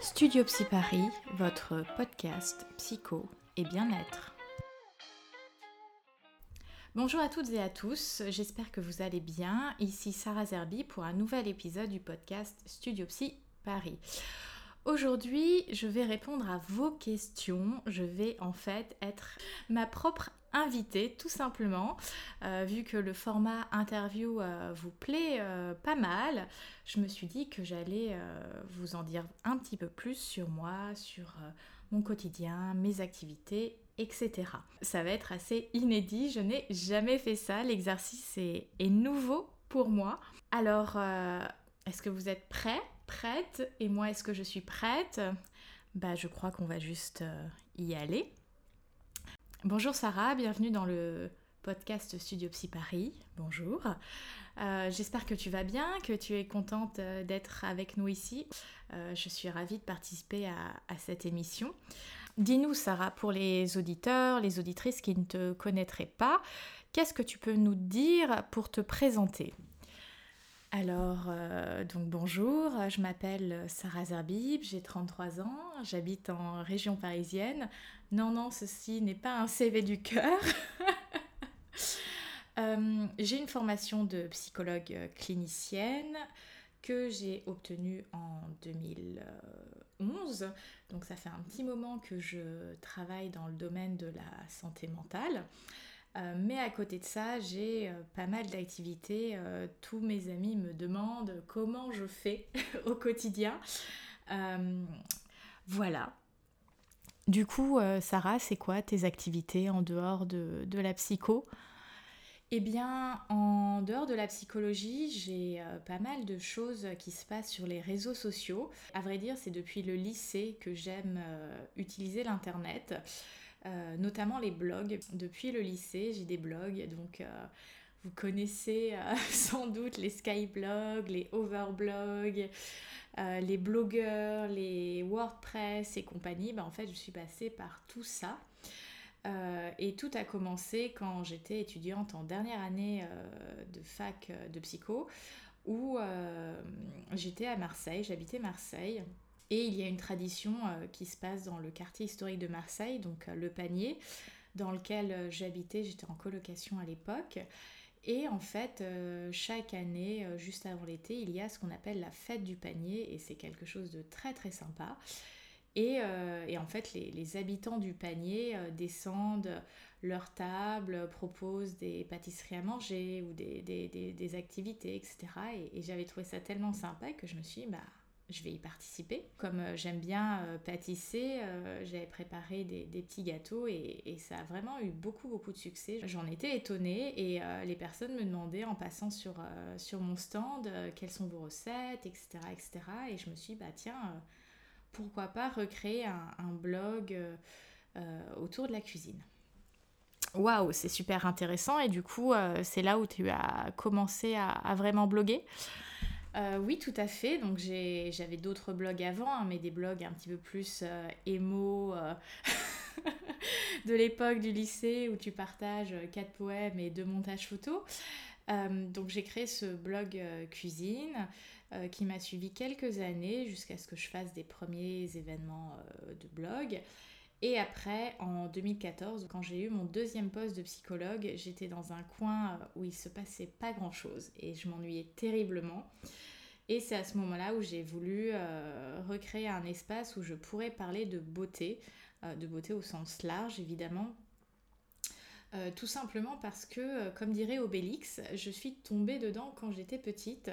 Studio Psy Paris, votre podcast psycho et bien-être. Bonjour à toutes et à tous, j'espère que vous allez bien. Ici Sarah Zerbi pour un nouvel épisode du podcast Studio Psy Paris. Aujourd'hui, je vais répondre à vos questions. Je vais en fait être ma propre invitée, tout simplement. Euh, vu que le format interview euh, vous plaît euh, pas mal, je me suis dit que j'allais vous en dire un petit peu plus sur moi, sur mon quotidien, mes activités, etc. Ça va être assez inédit, je n'ai jamais fait ça. L'exercice est, est nouveau pour moi. Alors, est-ce que vous êtes prêts? Prête et moi est-ce que je suis prête? Bah je crois qu'on va juste euh, y aller. Bonjour Sarah, bienvenue dans le podcast Studio Psy Paris. Bonjour. Euh, j'espère que tu vas bien, que tu es contente euh, d'être avec nous ici. je suis ravie de participer à, à cette émission. Dis-nous Sarah, pour les auditeurs, les auditrices qui ne te connaîtraient pas, qu'est-ce que tu peux nous dire pour te présenter? Alors, euh, donc bonjour, je m'appelle Sarah Zerbib, j'ai 33 ans, j'habite en région parisienne. Non, non, ceci n'est pas un CV du cœur. Euh, j'ai une formation de psychologue clinicienne que j'ai obtenue en 2011. Donc ça fait un petit moment que je travaille dans le domaine de la santé mentale. Euh, mais à côté de ça, j'ai euh, pas mal d'activités. Euh, tous mes amis me demandent comment je fais au quotidien. voilà. Du coup, Sarah, c'est quoi tes activités en dehors de, de la psycho? Eh bien, en dehors de la psychologie, j'ai pas mal de choses qui se passent sur les réseaux sociaux. À vrai dire, c'est depuis le lycée que j'aime utiliser l'Internet. Euh, notamment les blogs. Depuis le lycée, j'ai des blogs, donc euh, vous connaissez euh, sans doute les skyblogs, les overblogs, les blogueurs, les WordPress et compagnie. Ben, en fait, je suis passée par tout ça. et tout a commencé quand j'étais étudiante en dernière année de fac de psycho, où j'étais à Marseille, j'habitais Marseille. Et il y a une tradition euh, qui se passe dans le quartier historique de Marseille, donc euh, le panier, dans lequel euh, j'habitais, j'étais en colocation à l'époque. Et en fait, chaque année, juste avant l'été, il y a ce qu'on appelle la fête du panier, et c'est quelque chose de très très sympa. Et, en fait, les, habitants du panier descendent leur table, proposent des pâtisseries à manger ou des, activités, etc. Et, et j'avais trouvé ça tellement sympa que je me suis dit, bah, je vais y participer. Comme euh, j'aime bien euh, pâtisser, euh, j'avais préparé des, petits gâteaux et, ça a vraiment eu beaucoup beaucoup de succès. J'en étais étonnée et les personnes me demandaient en passant sur, sur mon stand quelles sont vos recettes, etc., etc. Et je me suis dit, bah tiens, pourquoi pas recréer un, blog autour de la cuisine. Waouh, c'est super intéressant et du coup, c'est là où tu as commencé à vraiment bloguer. Euh, oui, tout à fait. Donc j'avais d'autres blogs avant, hein, mais des blogs un petit peu plus euh, émo euh, de l'époque du lycée où tu partages quatre poèmes et deux montages photos. donc j'ai créé ce blog cuisine qui m'a suivi quelques années jusqu'à ce que je fasse des premiers événements de blog. Et après, en 2014, quand j'ai eu mon deuxième poste de psychologue, j'étais dans un coin où il se passait pas grand chose et je m'ennuyais terriblement. Et c'est à ce moment-là où j'ai voulu euh, recréer un espace où je pourrais parler de beauté, euh, de beauté au sens large évidemment. Euh, tout simplement parce que, comme dirait Obélix, je suis tombée dedans quand j'étais petite.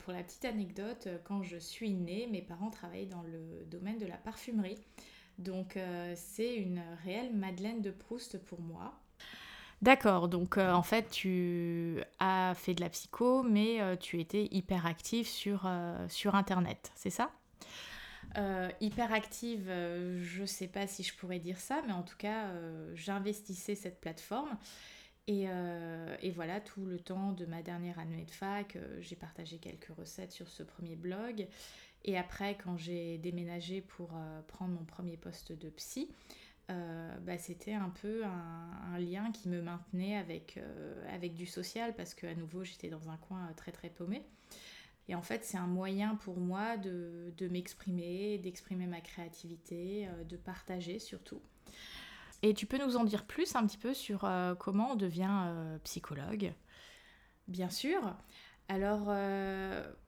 pour la petite anecdote, quand je suis née, mes parents travaillaient dans le domaine de la parfumerie. Donc c'est une réelle Madeleine de Proust pour moi. D'accord, donc euh, en fait tu as fait de la psycho, mais euh, tu étais hyper active sur, euh, sur Internet, c'est ça? Hyper active, je ne sais pas si je pourrais dire ça, mais en tout cas j'investissais cette plateforme. Et, et, voilà, tout le temps de ma dernière année de fac, j'ai partagé quelques recettes sur ce premier blog. Et après, quand j'ai déménagé pour prendre mon premier poste de psy, euh, bah, c'était un peu un, lien qui me maintenait avec, euh, avec du social parce qu'à nouveau j'étais dans un coin très très paumé. Et en fait, c'est un moyen pour moi de, de m'exprimer, d'exprimer ma créativité, euh, de partager surtout. Et tu peux nous en dire plus un petit peu sur euh, comment on devient euh, psychologue? Bien sûr. Alors,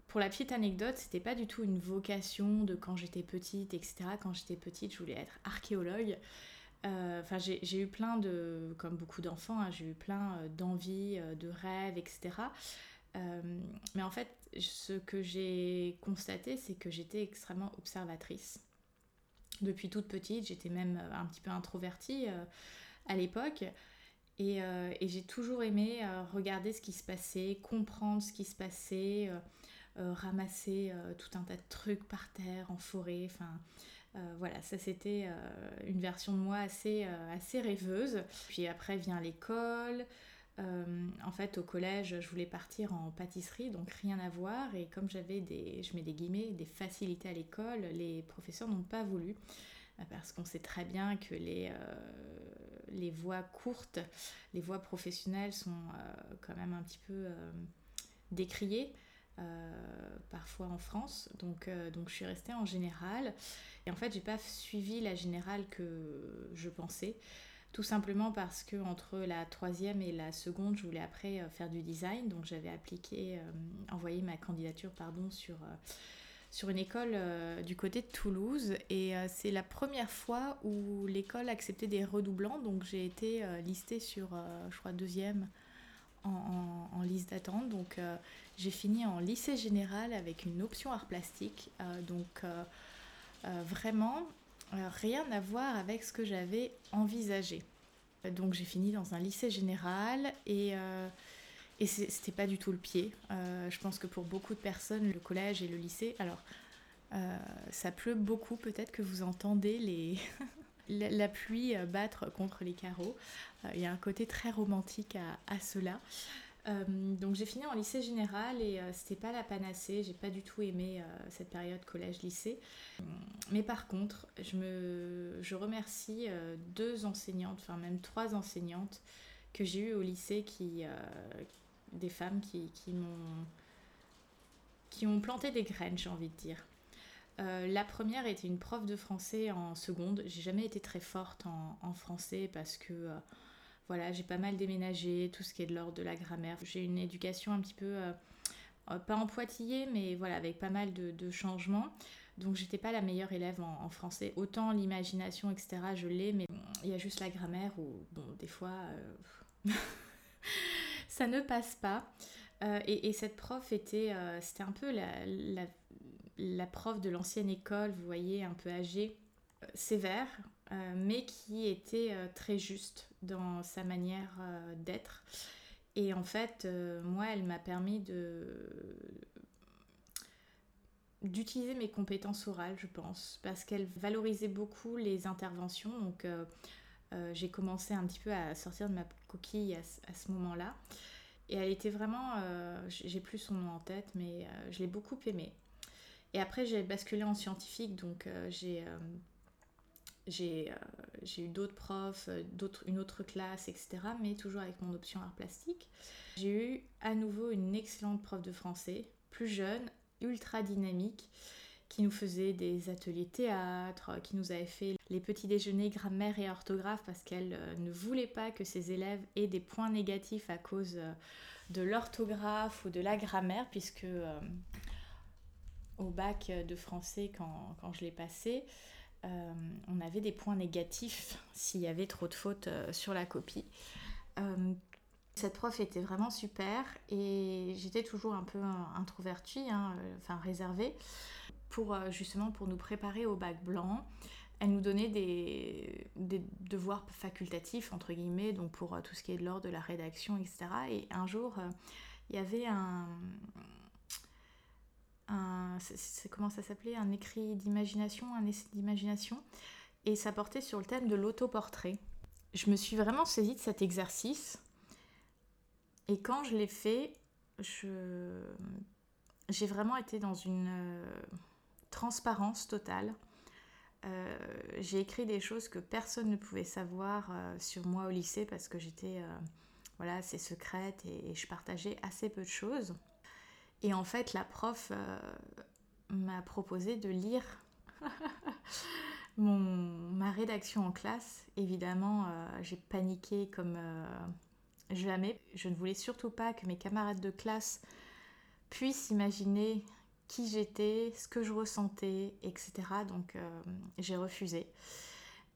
pour la petite anecdote, c'était pas du tout une vocation de quand j'étais petite, etc. Quand j'étais petite, je voulais être archéologue. Enfin, j'ai eu plein de, comme beaucoup d'enfants, hein, j'ai eu plein d'envies, de rêves, etc. mais en fait, ce que j'ai constaté, c'est que j'étais extrêmement observatrice. Depuis toute petite, j'étais même euh, un petit peu introvertie euh, à l'époque. Euh, et j'ai toujours aimé regarder ce qui se passait, comprendre ce qui se passait, ramasser tout un tas de trucs par terre, en forêt. Enfin, voilà, ça c'était une version de moi assez, rêveuse. Puis après vient l'école, euh, en fait, au collège, je voulais partir en pâtisserie, donc rien à voir. Et comme j'avais des, je mets des guillemets, des facilités à l'école, les professeurs n'ont pas voulu. Euh, parce qu'on sait très bien que les, euh, les voies courtes, les voies professionnelles sont quand même un petit peu décriées. Parfois en France. Donc, donc je suis restée en général. Et en fait, j'ai pas suivi la générale que je pensais. Tout simplement parce que entre la troisième et la seconde, je voulais après euh, faire du design. Donc j'avais appliqué, euh, envoyé ma candidature pardon, sur, euh, sur une école du côté de Toulouse. Et c'est la première fois où l'école acceptait des redoublants. Donc j'ai été listée sur, je crois, deuxième en, liste d'attente. Donc j'ai fini en lycée général avec une option art plastique. donc vraiment, euh, rien à voir avec ce que j'avais envisagé. Donc j'ai fini dans un lycée général et, euh, et c'était pas du tout le pied. Euh, je pense que pour beaucoup de personnes, le collège et le lycée, alors ça pleut beaucoup, peut-être que vous entendez les la, pluie battre contre les carreaux. Il y a un côté très romantique à, cela. Euh, donc j'ai fini en lycée général et euh, c'était pas la panacée, j'ai pas du tout aimé euh, cette période collège-lycée. Mais par contre, je, me, je remercie deux enseignantes, enfin même trois enseignantes que j'ai eues au lycée, qui, des femmes qui, m'ont planté des graines, j'ai envie de dire. La première était une prof de français en seconde. J'ai jamais été très forte en, français parce que voilà, j'ai pas mal déménagé, tout ce qui est de l'ordre de la grammaire. J'ai une éducation un petit peu, euh, euh, pas en pointillé, mais voilà, avec pas mal de, changements. Donc j'étais pas la meilleure élève en, français. Autant l'imagination, etc., je l'ai, mais il y a juste la grammaire où, bon, des fois, euh, ça ne passe pas. et, cette prof était, c'était un peu la prof de l'ancienne école, vous voyez, un peu âgée, sévère, mais qui était très juste dans sa manière euh, d'être. Et en fait, euh, moi, elle m'a permis de d'utiliser mes compétences orales, je pense, parce qu'elle valorisait beaucoup les interventions. Donc, euh, j'ai commencé un petit peu à sortir de ma coquille à, ce moment-là. Et elle était vraiment, j'ai plus son nom en tête, mais je l'ai beaucoup aimée. Et après, j'ai basculé en scientifique, donc j'ai euh, j'ai eu d'autres profs, euh, une autre classe, etc. Mais toujours avec mon option art plastique. J'ai eu à nouveau une excellente prof de français, plus jeune, ultra dynamique, qui nous faisait des ateliers théâtre, qui nous avait fait les petits déjeuners grammaire et orthographe parce qu'elle euh, ne voulait pas que ses élèves aient des points négatifs à cause de l'orthographe ou de la grammaire, puisque au bac de français, quand, quand je l'ai passé, euh, on avait des points négatifs s'il y avait trop de fautes euh, sur la copie. Euh, cette prof était vraiment super et j'étais toujours un peu introvertie, hein, enfin réservée, pour justement pour nous préparer au bac blanc. Elle nous donnait des, des, devoirs facultatifs, entre guillemets, donc pour tout ce qui est de l'ordre de la rédaction, etc. Et un jour, il y avait un, un, comment ça s'appelait, un écrit d'imagination, un essai d'imagination, et ça portait sur le thème de l'autoportrait. Je me suis vraiment saisie de cet exercice, et quand je l'ai fait, j'ai vraiment été dans une euh, transparence totale. Euh, j'ai écrit des choses que personne ne pouvait savoir euh, sur moi au lycée parce que j'étais voilà, assez secrète et, je partageais assez peu de choses. Et en fait, la prof m'a proposé de lire mon, ma rédaction en classe. Évidemment, j'ai paniqué comme jamais. Je ne voulais surtout pas que mes camarades de classe puissent imaginer qui j'étais, ce que je ressentais, etc. Donc euh, j'ai refusé.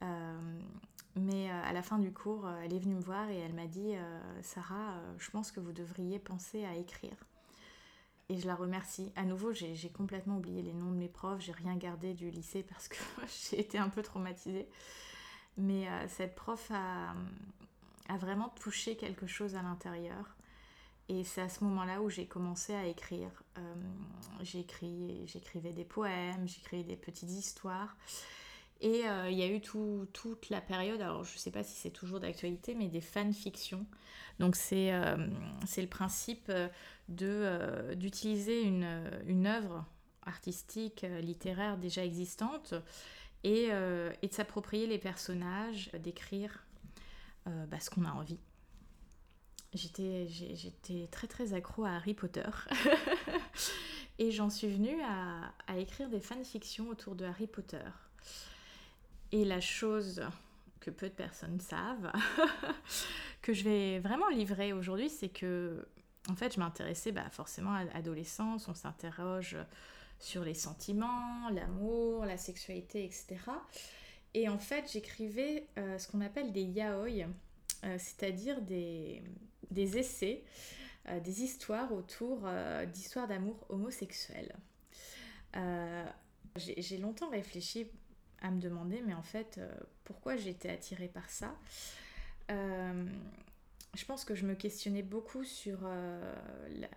Euh, mais euh, à la fin du cours, elle est venue me voir et elle m'a dit Sarah, je pense que vous devriez penser à écrire. Et je la remercie. À nouveau, j'ai complètement oublié les noms de mes profs, j'ai rien gardé du lycée parce que j'ai été un peu traumatisée. Mais cette prof a, a vraiment touché quelque chose à l'intérieur. Et c'est à ce moment-là où j'ai commencé à écrire. Euh, j'écrivais des poèmes, j'écrivais des petites histoires. Et euh, il y a eu toute la période, alors je ne sais pas si c'est toujours d'actualité, mais des fanfictions. Donc c'est euh, le principe d'utiliser une, une œuvre artistique, littéraire déjà existante et, et de s'approprier les personnages, d'écrire bah, ce qu'on a envie j'étais, j'étais très très accro à Harry Potter. et j'en suis venue à, à, écrire des fanfictions autour de Harry Potter. Et la chose que peu de personnes savent, que je vais vraiment livrer aujourd'hui, c'est que, en fait, je m'intéressais bah, forcément à l'adolescence, on s'interroge sur les sentiments, l'amour, la sexualité, etc. Et en fait, j'écrivais euh, ce qu'on appelle des yaoi, euh, c'est-à-dire des, essais, euh, des histoires autour d'histoires d'amour homosexuel. J'ai longtemps réfléchi à me demander, mais en fait, pourquoi j'étais attirée par ça? Je pense que je me questionnais beaucoup sur la,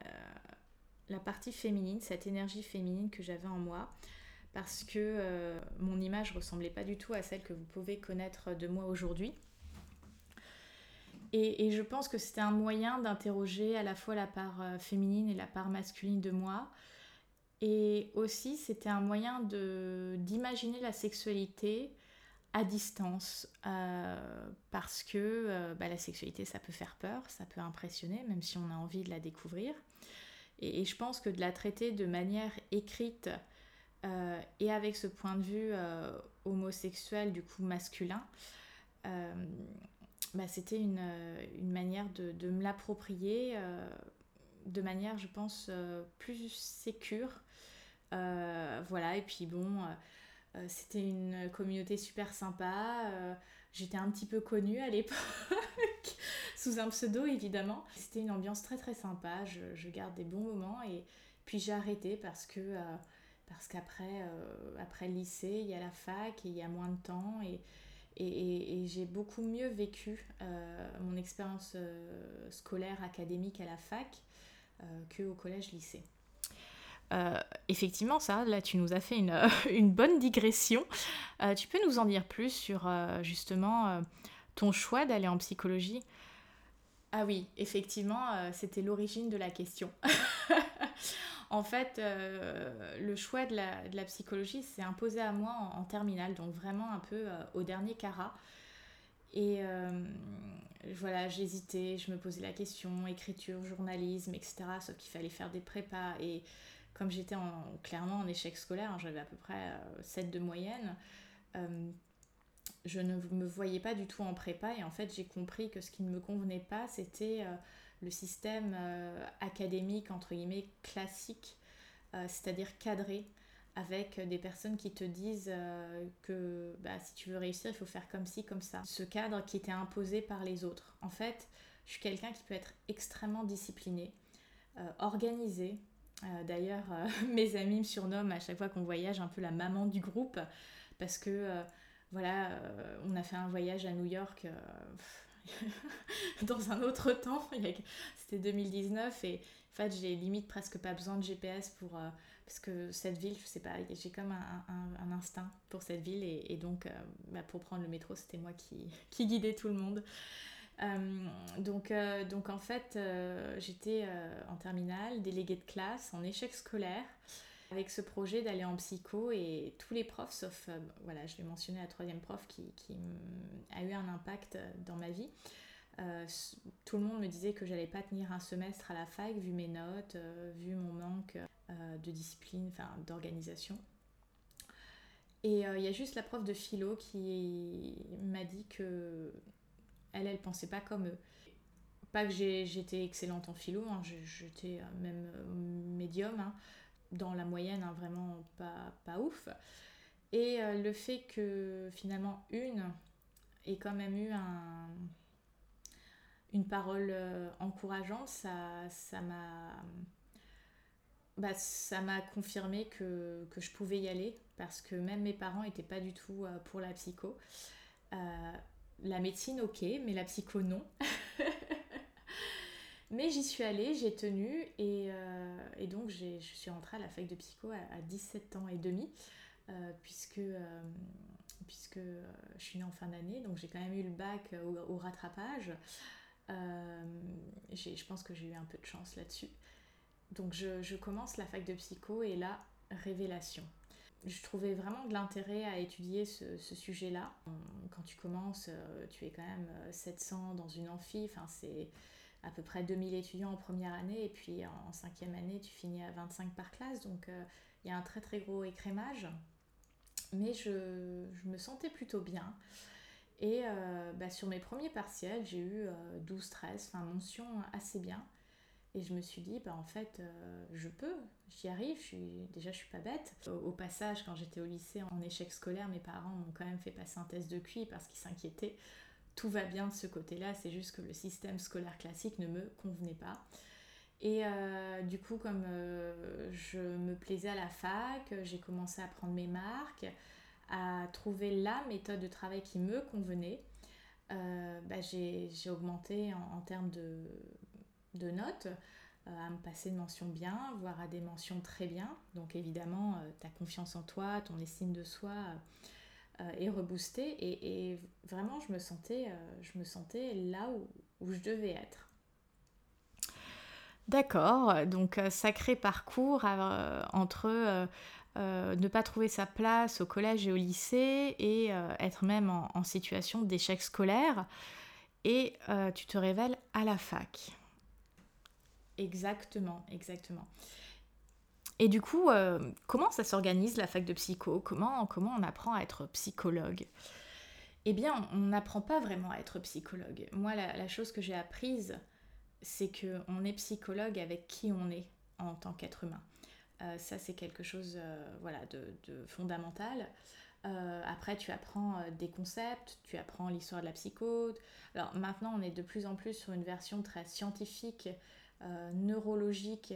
la, partie féminine, cette énergie féminine que j'avais en moi, parce que mon image ressemblait pas du tout à celle que vous pouvez connaître de moi aujourd'hui. Et, je pense que c'était un moyen d'interroger à la fois la part euh, féminine et la part masculine de moi. Et aussi, c'était un moyen d'imaginer la sexualité à distance. Euh, parce que euh, bah, la sexualité, ça peut faire peur, ça peut impressionner, même si on a envie de la découvrir. Et, je pense que de la traiter de manière écrite et avec ce point de vue homosexuel, du coup masculin, bah, c'était une, euh, une, manière de, de me l'approprier euh, de manière, je pense, euh, plus sécure. voilà, et puis bon, c'était une communauté super sympa. J'étais un petit peu connue à l'époque, sous un pseudo évidemment. C'était une ambiance très très sympa, je, garde des bons moments et puis j'ai arrêté parce que parce qu'après après le lycée, il y a la fac et il y a moins de temps et, j'ai beaucoup mieux vécu euh, mon expérience euh, scolaire, académique à la fac euh, qu'au collège-lycée. effectivement, ça, là, tu nous as fait une, bonne digression. tu peux nous en dire plus sur justement ton choix d'aller en psychologie? Ah oui, effectivement, c'était l'origine de la question. En fait, euh, le choix de la, psychologie s'est imposé à moi en, terminale, donc vraiment un peu euh, au dernier carat. Et euh, voilà, j'hésitais, je me posais la question, écriture, journalisme, etc. Sauf qu'il fallait faire des prépas. Et comme j'étais clairement en échec scolaire, hein, j'avais à peu près 7 de moyenne, je ne me voyais pas du tout en prépa. Et en fait, j'ai compris que ce qui ne me convenait pas, c'était le système euh, académique, entre guillemets, classique, euh, c'est-à-dire cadré, avec des personnes qui te disent euh, que bah, si tu veux réussir, il faut faire comme ci, comme ça. Ce cadre qui était imposé par les autres. En fait, je suis quelqu'un qui peut être extrêmement discipliné, organisé. D'ailleurs, mes amis me surnomment à chaque fois qu'on voyage un peu la maman du groupe, parce que voilà, on a fait un voyage à New York. dans un autre temps. C'était 2019 et en fait, j'ai limite presque pas besoin de GPS pour. Euh, parce que cette ville, je sais pas, j'ai comme un, instinct pour cette ville et, donc euh, bah, pour prendre le métro, c'était moi qui, qui guidais tout le monde. Euh, donc, donc en fait, j'étais en terminale, déléguée de classe, en échec scolaire, avec ce projet d'aller en psycho et tous les profs, sauf, voilà, je vais mentionner la troisième prof qui, qui a eu un impact dans ma vie, tout le monde me disait que j'allais pas tenir un semestre à la fac vu mes notes, vu mon manque de discipline, enfin d'organisation. Et il y a juste la prof de philo qui m'a dit que elle, elle pensait pas comme eux. Pas que j'étais excellente en philo, hein, j'étais même médium, hein, dans la moyenne, hein, vraiment pas, ouf. Et euh, le fait que finalement une ait quand même eu un, une parole euh, encourageante, ça, ça m'a bah, confirmé que, je pouvais y aller parce que même mes parents n'étaient pas du tout euh, pour la psycho. La médecine, ok, mais la psycho, non. mais j'y suis allée, j'ai tenu et, et donc je suis rentrée à la fac de psycho à, à 17 ans et demi. Euh, puisque, euh, puisque euh, je suis née en fin d'année, donc j'ai quand même eu le bac au, rattrapage. je pense que j'ai eu un peu de chance là-dessus. Donc je, je, commence la fac de psycho et là, révélation. Je trouvais vraiment de l'intérêt à étudier ce, ce sujet-là. Quand tu commences, tu es quand même 700 dans une amphi, enfin c'est à peu près 2000 étudiants en première année et puis en cinquième année tu finis à 25 par classe donc il y a un très très gros écrémage mais je, me sentais plutôt bien. Et euh, bah, sur mes premiers partiels, j'ai eu 12-13, euh, enfin mention assez bien. Et je me suis dit, bah, en fait, euh, je peux, j'y arrive, je suis, déjà je suis pas bête. Au, passage, quand j'étais au lycée en échec scolaire, mes parents m'ont quand même fait passer un test de QI parce qu'ils s'inquiétaient. Tout va bien de ce côté-là, c'est juste que le système scolaire classique ne me convenait pas. Et euh, du coup, comme euh, je me plaisais à la fac, j'ai commencé à prendre mes marques, à trouver la méthode de travail qui me convenait. Bah, j'ai augmenté en, termes de, de notes, à me passer de mentions bien, voire à des mentions très bien. Donc évidemment, ta confiance en toi, ton estime de soi est reboostée. Et, vraiment, je me sentais, là où, je devais être. D'accord, donc euh, sacré parcours euh, entre euh, ne pas trouver sa place au collège et au lycée et être même en, situation d'échec scolaire et tu te révèles à la fac. Exactement, exactement. Et du coup, comment ça s'organise la fac de psycho? Comment, comment on apprend à être psychologue? Eh bien, on n'apprend pas vraiment à être psychologue. Moi, la chose que j'ai apprise c'est qu'on est psychologue avec qui on est en tant qu'être humain. Euh, ça, c'est quelque chose euh, voilà, de, fondamental. Euh, après, tu apprends des concepts, tu apprends l'histoire de la psycho. Alors maintenant, on est de plus en plus sur une version très scientifique, neurologique,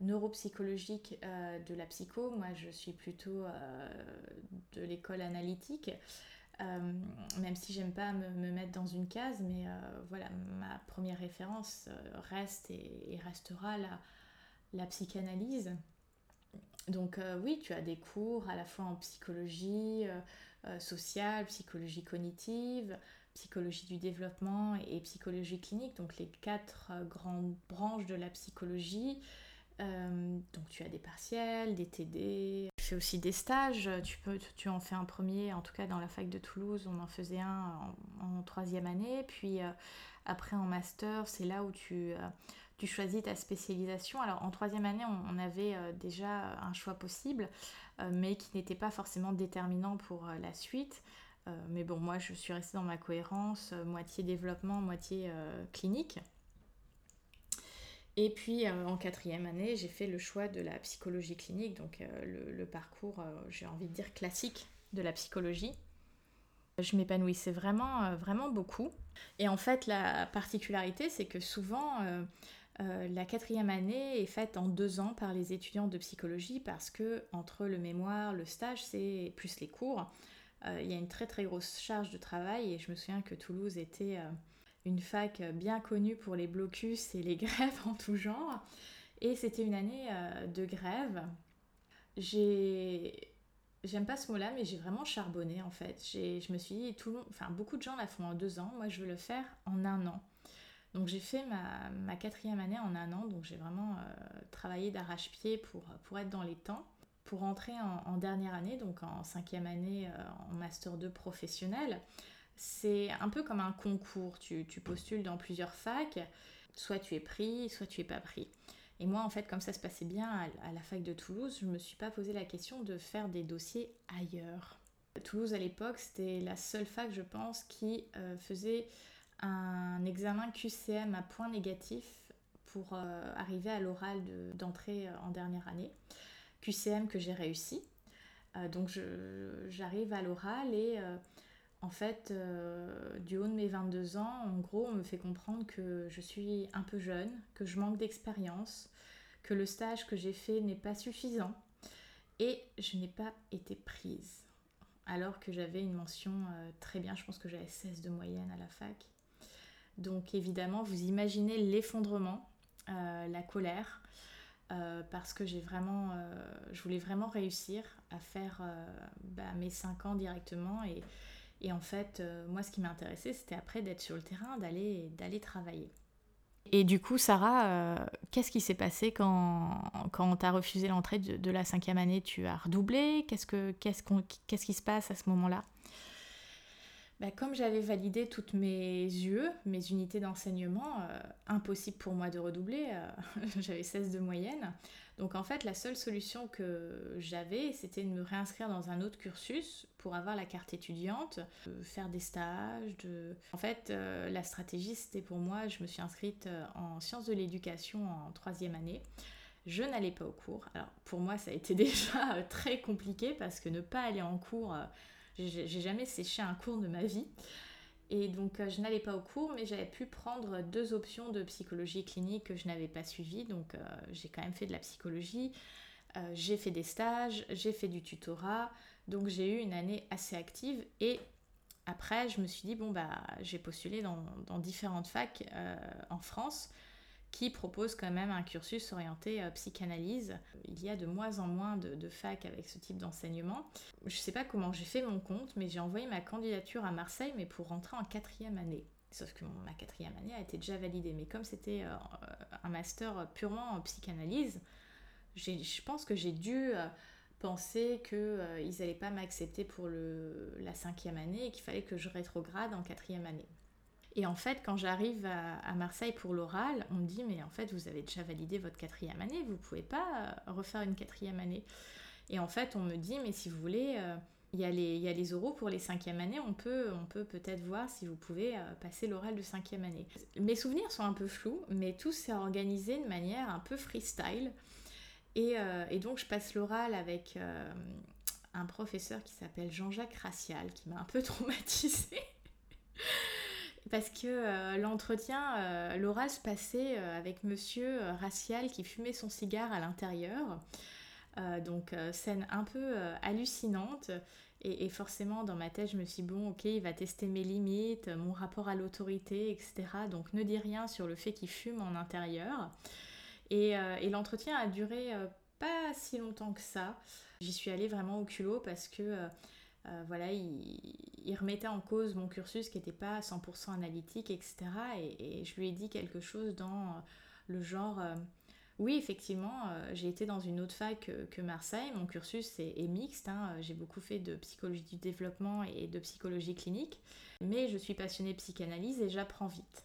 neuropsychologique de la psycho. Moi, je suis plutôt de l'école analytique. Euh, même si j'aime pas me, mettre dans une case, mais euh, voilà, ma première référence euh, reste et, restera la, psychanalyse. Donc oui, tu as des cours à la fois en psychologie sociale, psychologie cognitive, psychologie du développement et, psychologie clinique, donc les quatre grandes branches de la psychologie. donc tu as des partiels, des TD, aussi des stages. Tu, peux, tu en fais un premier, en tout cas dans la fac de Toulouse, on en faisait un en, troisième année. Puis euh, après en master, c'est là où tu, euh, tu choisis ta spécialisation. Alors en troisième année, on, avait euh, déjà un choix possible, mais qui n'était pas forcément déterminant pour la suite. Mais bon, moi, je suis restée dans ma cohérence, moitié développement, moitié clinique. Et puis euh, en quatrième année, j'ai fait le choix de la psychologie clinique, donc euh, le, parcours, euh, j'ai envie de dire classique de la psychologie. Je m'épanouissais vraiment, vraiment beaucoup. Et en fait, la particularité, c'est que souvent, la quatrième année est faite en deux ans par les étudiants de psychologie parce que entre le mémoire, le stage, c'est plus les cours. Il y a une très très grosse charge de travail et je me souviens que Toulouse était une fac bien connue pour les blocus et les grèves en tout genre. Et c'était une année euh, de grève. J'ai j'aime pas ce mot-là, mais j'ai vraiment charbonné en fait. Je me suis dit, tout enfin beaucoup de gens la font en deux ans, moi je veux le faire en un an. Donc j'ai fait ma, quatrième année en un an, donc j'ai vraiment euh, travaillé d'arrache-pied pour, pour être dans les temps. Pour entrer en, dernière année, donc en cinquième année euh, en master 2 professionnel, c'est un peu comme un concours. Tu, postules dans plusieurs facs, soit tu es pris, soit tu es pas pris. Et moi, en fait, comme ça se passait bien à, la fac de Toulouse, je ne me suis pas posé la question de faire des dossiers ailleurs. Toulouse, à l'époque, c'était la seule fac, je pense, qui euh, faisait un examen QCM à point négatif pour euh, arriver à l'oral d'entrée en dernière année. QCM que j'ai réussi. donc j'arrive à l'oral et en fait, euh, du haut de mes 22 ans, en gros, on me fait comprendre que je suis un peu jeune, que je manque d'expérience, que le stage que j'ai fait n'est pas suffisant et je n'ai pas été prise. Alors que j'avais une mention euh, très bien, je pense que j'avais 16 de moyenne à la fac. Donc évidemment, vous imaginez l'effondrement, euh, la colère, parce que j'ai vraiment, je voulais vraiment réussir à faire bah, mes 5 ans directement. Et, en fait, euh, moi, ce qui m'intéressait, c'était après d'être sur le terrain, d'aller, d'aller travailler. Et du coup, Sarah, euh, qu'est-ce qui s'est passé quand, quand as refusé l'entrée de, la cinquième année? Tu as redoublé? Qu'est-ce, que, qu'est-ce, qu'est-ce qui se passe à ce moment-là? Bah, comme j'avais validé toutes mes UE, mes unités d'enseignement, euh, impossible pour moi de redoubler, j'avais 16 de moyenne. Donc en fait, la seule solution que j'avais, c'était de me réinscrire dans un autre cursus pour avoir la carte étudiante, faire des stages. De... En fait, euh, la stratégie, c'était pour moi, je me suis inscrite euh, en sciences de l'éducation en troisième année. Je n'allais pas au cours. Alors pour moi, ça a été déjà euh, très compliqué parce que ne pas aller en cours, j'ai jamais séché un cours de ma vie. Et donc euh, je n'allais pas au cours, mais j'avais pu prendre deux options de psychologie clinique que je n'avais pas suivies. Donc euh, j'ai quand même fait de la psychologie, euh, j'ai fait des stages, j'ai fait du tutorat. Donc j'ai eu une année assez active et après je me suis dit bon bah j'ai postulé dans, dans, différentes facs en France qui propose quand même un cursus orienté euh, psychanalyse. Il y a de moins en moins de, facs avec ce type d'enseignement. Je ne sais pas comment j'ai fait mon compte, mais j'ai envoyé ma candidature à Marseille, mais pour rentrer en quatrième année. Sauf que ma quatrième année a été déjà validée. Mais comme c'était euh, un master purement en psychanalyse, je pense que j'ai dû euh, penser qu'ils n'allaient pas m'accepter pour la cinquième année et qu'il fallait que je rétrograde en quatrième année. Et en fait, quand j'arrive à, Marseille pour l'oral, on me dit mais en fait vous avez déjà validé votre quatrième année, vous ne pouvez pas euh, refaire une quatrième année. Et en fait, on me dit mais si vous voulez, euh, il y, a les, y a les oraux pour les cinquièmes années, on peut on peut peut-être voir si vous pouvez euh, passer l'oral de cinquième année. Mes souvenirs sont un peu flous, mais tout s'est organisé de manière un peu freestyle. Et, et donc je passe l'oral avec un professeur qui s'appelle Jean-Jacques Racial, qui m'a un peu traumatisée parce que euh, l'entretien, euh, l'oral se passait euh, avec monsieur racial qui fumait son cigare à l'intérieur. donc scène un peu hallucinante. Et, forcément, dans ma tête, je me suis dit, bon, ok, il va tester mes limites, mon rapport à l'autorité, etc. Donc ne dis rien sur le fait qu'il fume en intérieur. Et l'entretien a duré pas si longtemps que ça. J'y suis allée vraiment au culot parce que euh, voilà, il, remettait en cause mon cursus qui n'était pas 100% analytique, etc. Et, je lui ai dit quelque chose dans euh, le genre, euh, oui, effectivement, j'ai été dans une autre fac que, Marseille, mon cursus est, mixte, hein. j'ai beaucoup fait de psychologie du développement et de psychologie clinique, mais je suis passionnée psychanalyse et j'apprends vite.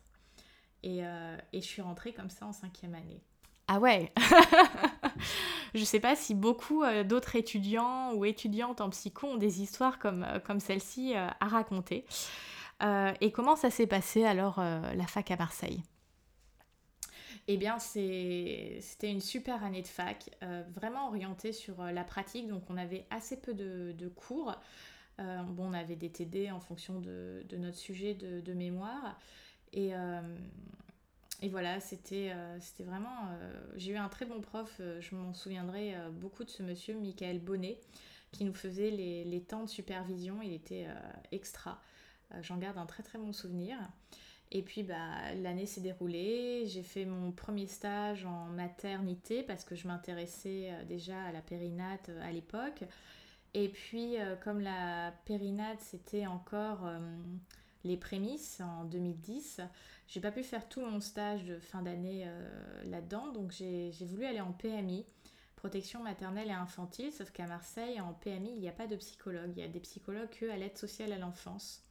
Et, et je suis rentrée comme ça en cinquième année. Ah ouais Je sais pas si beaucoup euh, d'autres étudiants ou étudiantes en psycho ont des histoires comme, euh, comme celle-ci euh, à raconter. et comment ça s'est passé alors la fac à Marseille? Eh bien, c'était une super année de fac, vraiment orientée sur la pratique. Donc, on avait assez peu de, de cours. bon, on avait des TD en fonction de, de notre sujet de, de mémoire. Et, et voilà, c'était euh, vraiment... Euh, j'ai eu un très bon prof, euh, je m'en souviendrai beaucoup de ce monsieur, Michael Bonnet, qui nous faisait les, les temps de supervision, il était extra. J'en garde un très très bon souvenir. Et puis bah, l'année s'est déroulée, j'ai fait mon premier stage en maternité parce que je m'intéressais déjà à la périnate à l'époque. Et puis comme la périnate c'était encore les prémices en 2010, j'ai pas pu faire tout mon stage de fin d'année euh, là-dedans, donc j'ai voulu aller en PMI, protection maternelle et infantile, sauf qu'à Marseille, en PMI, il n'y a pas de psychologue. Il y a des psychologues que à l'aide sociale à l'enfance.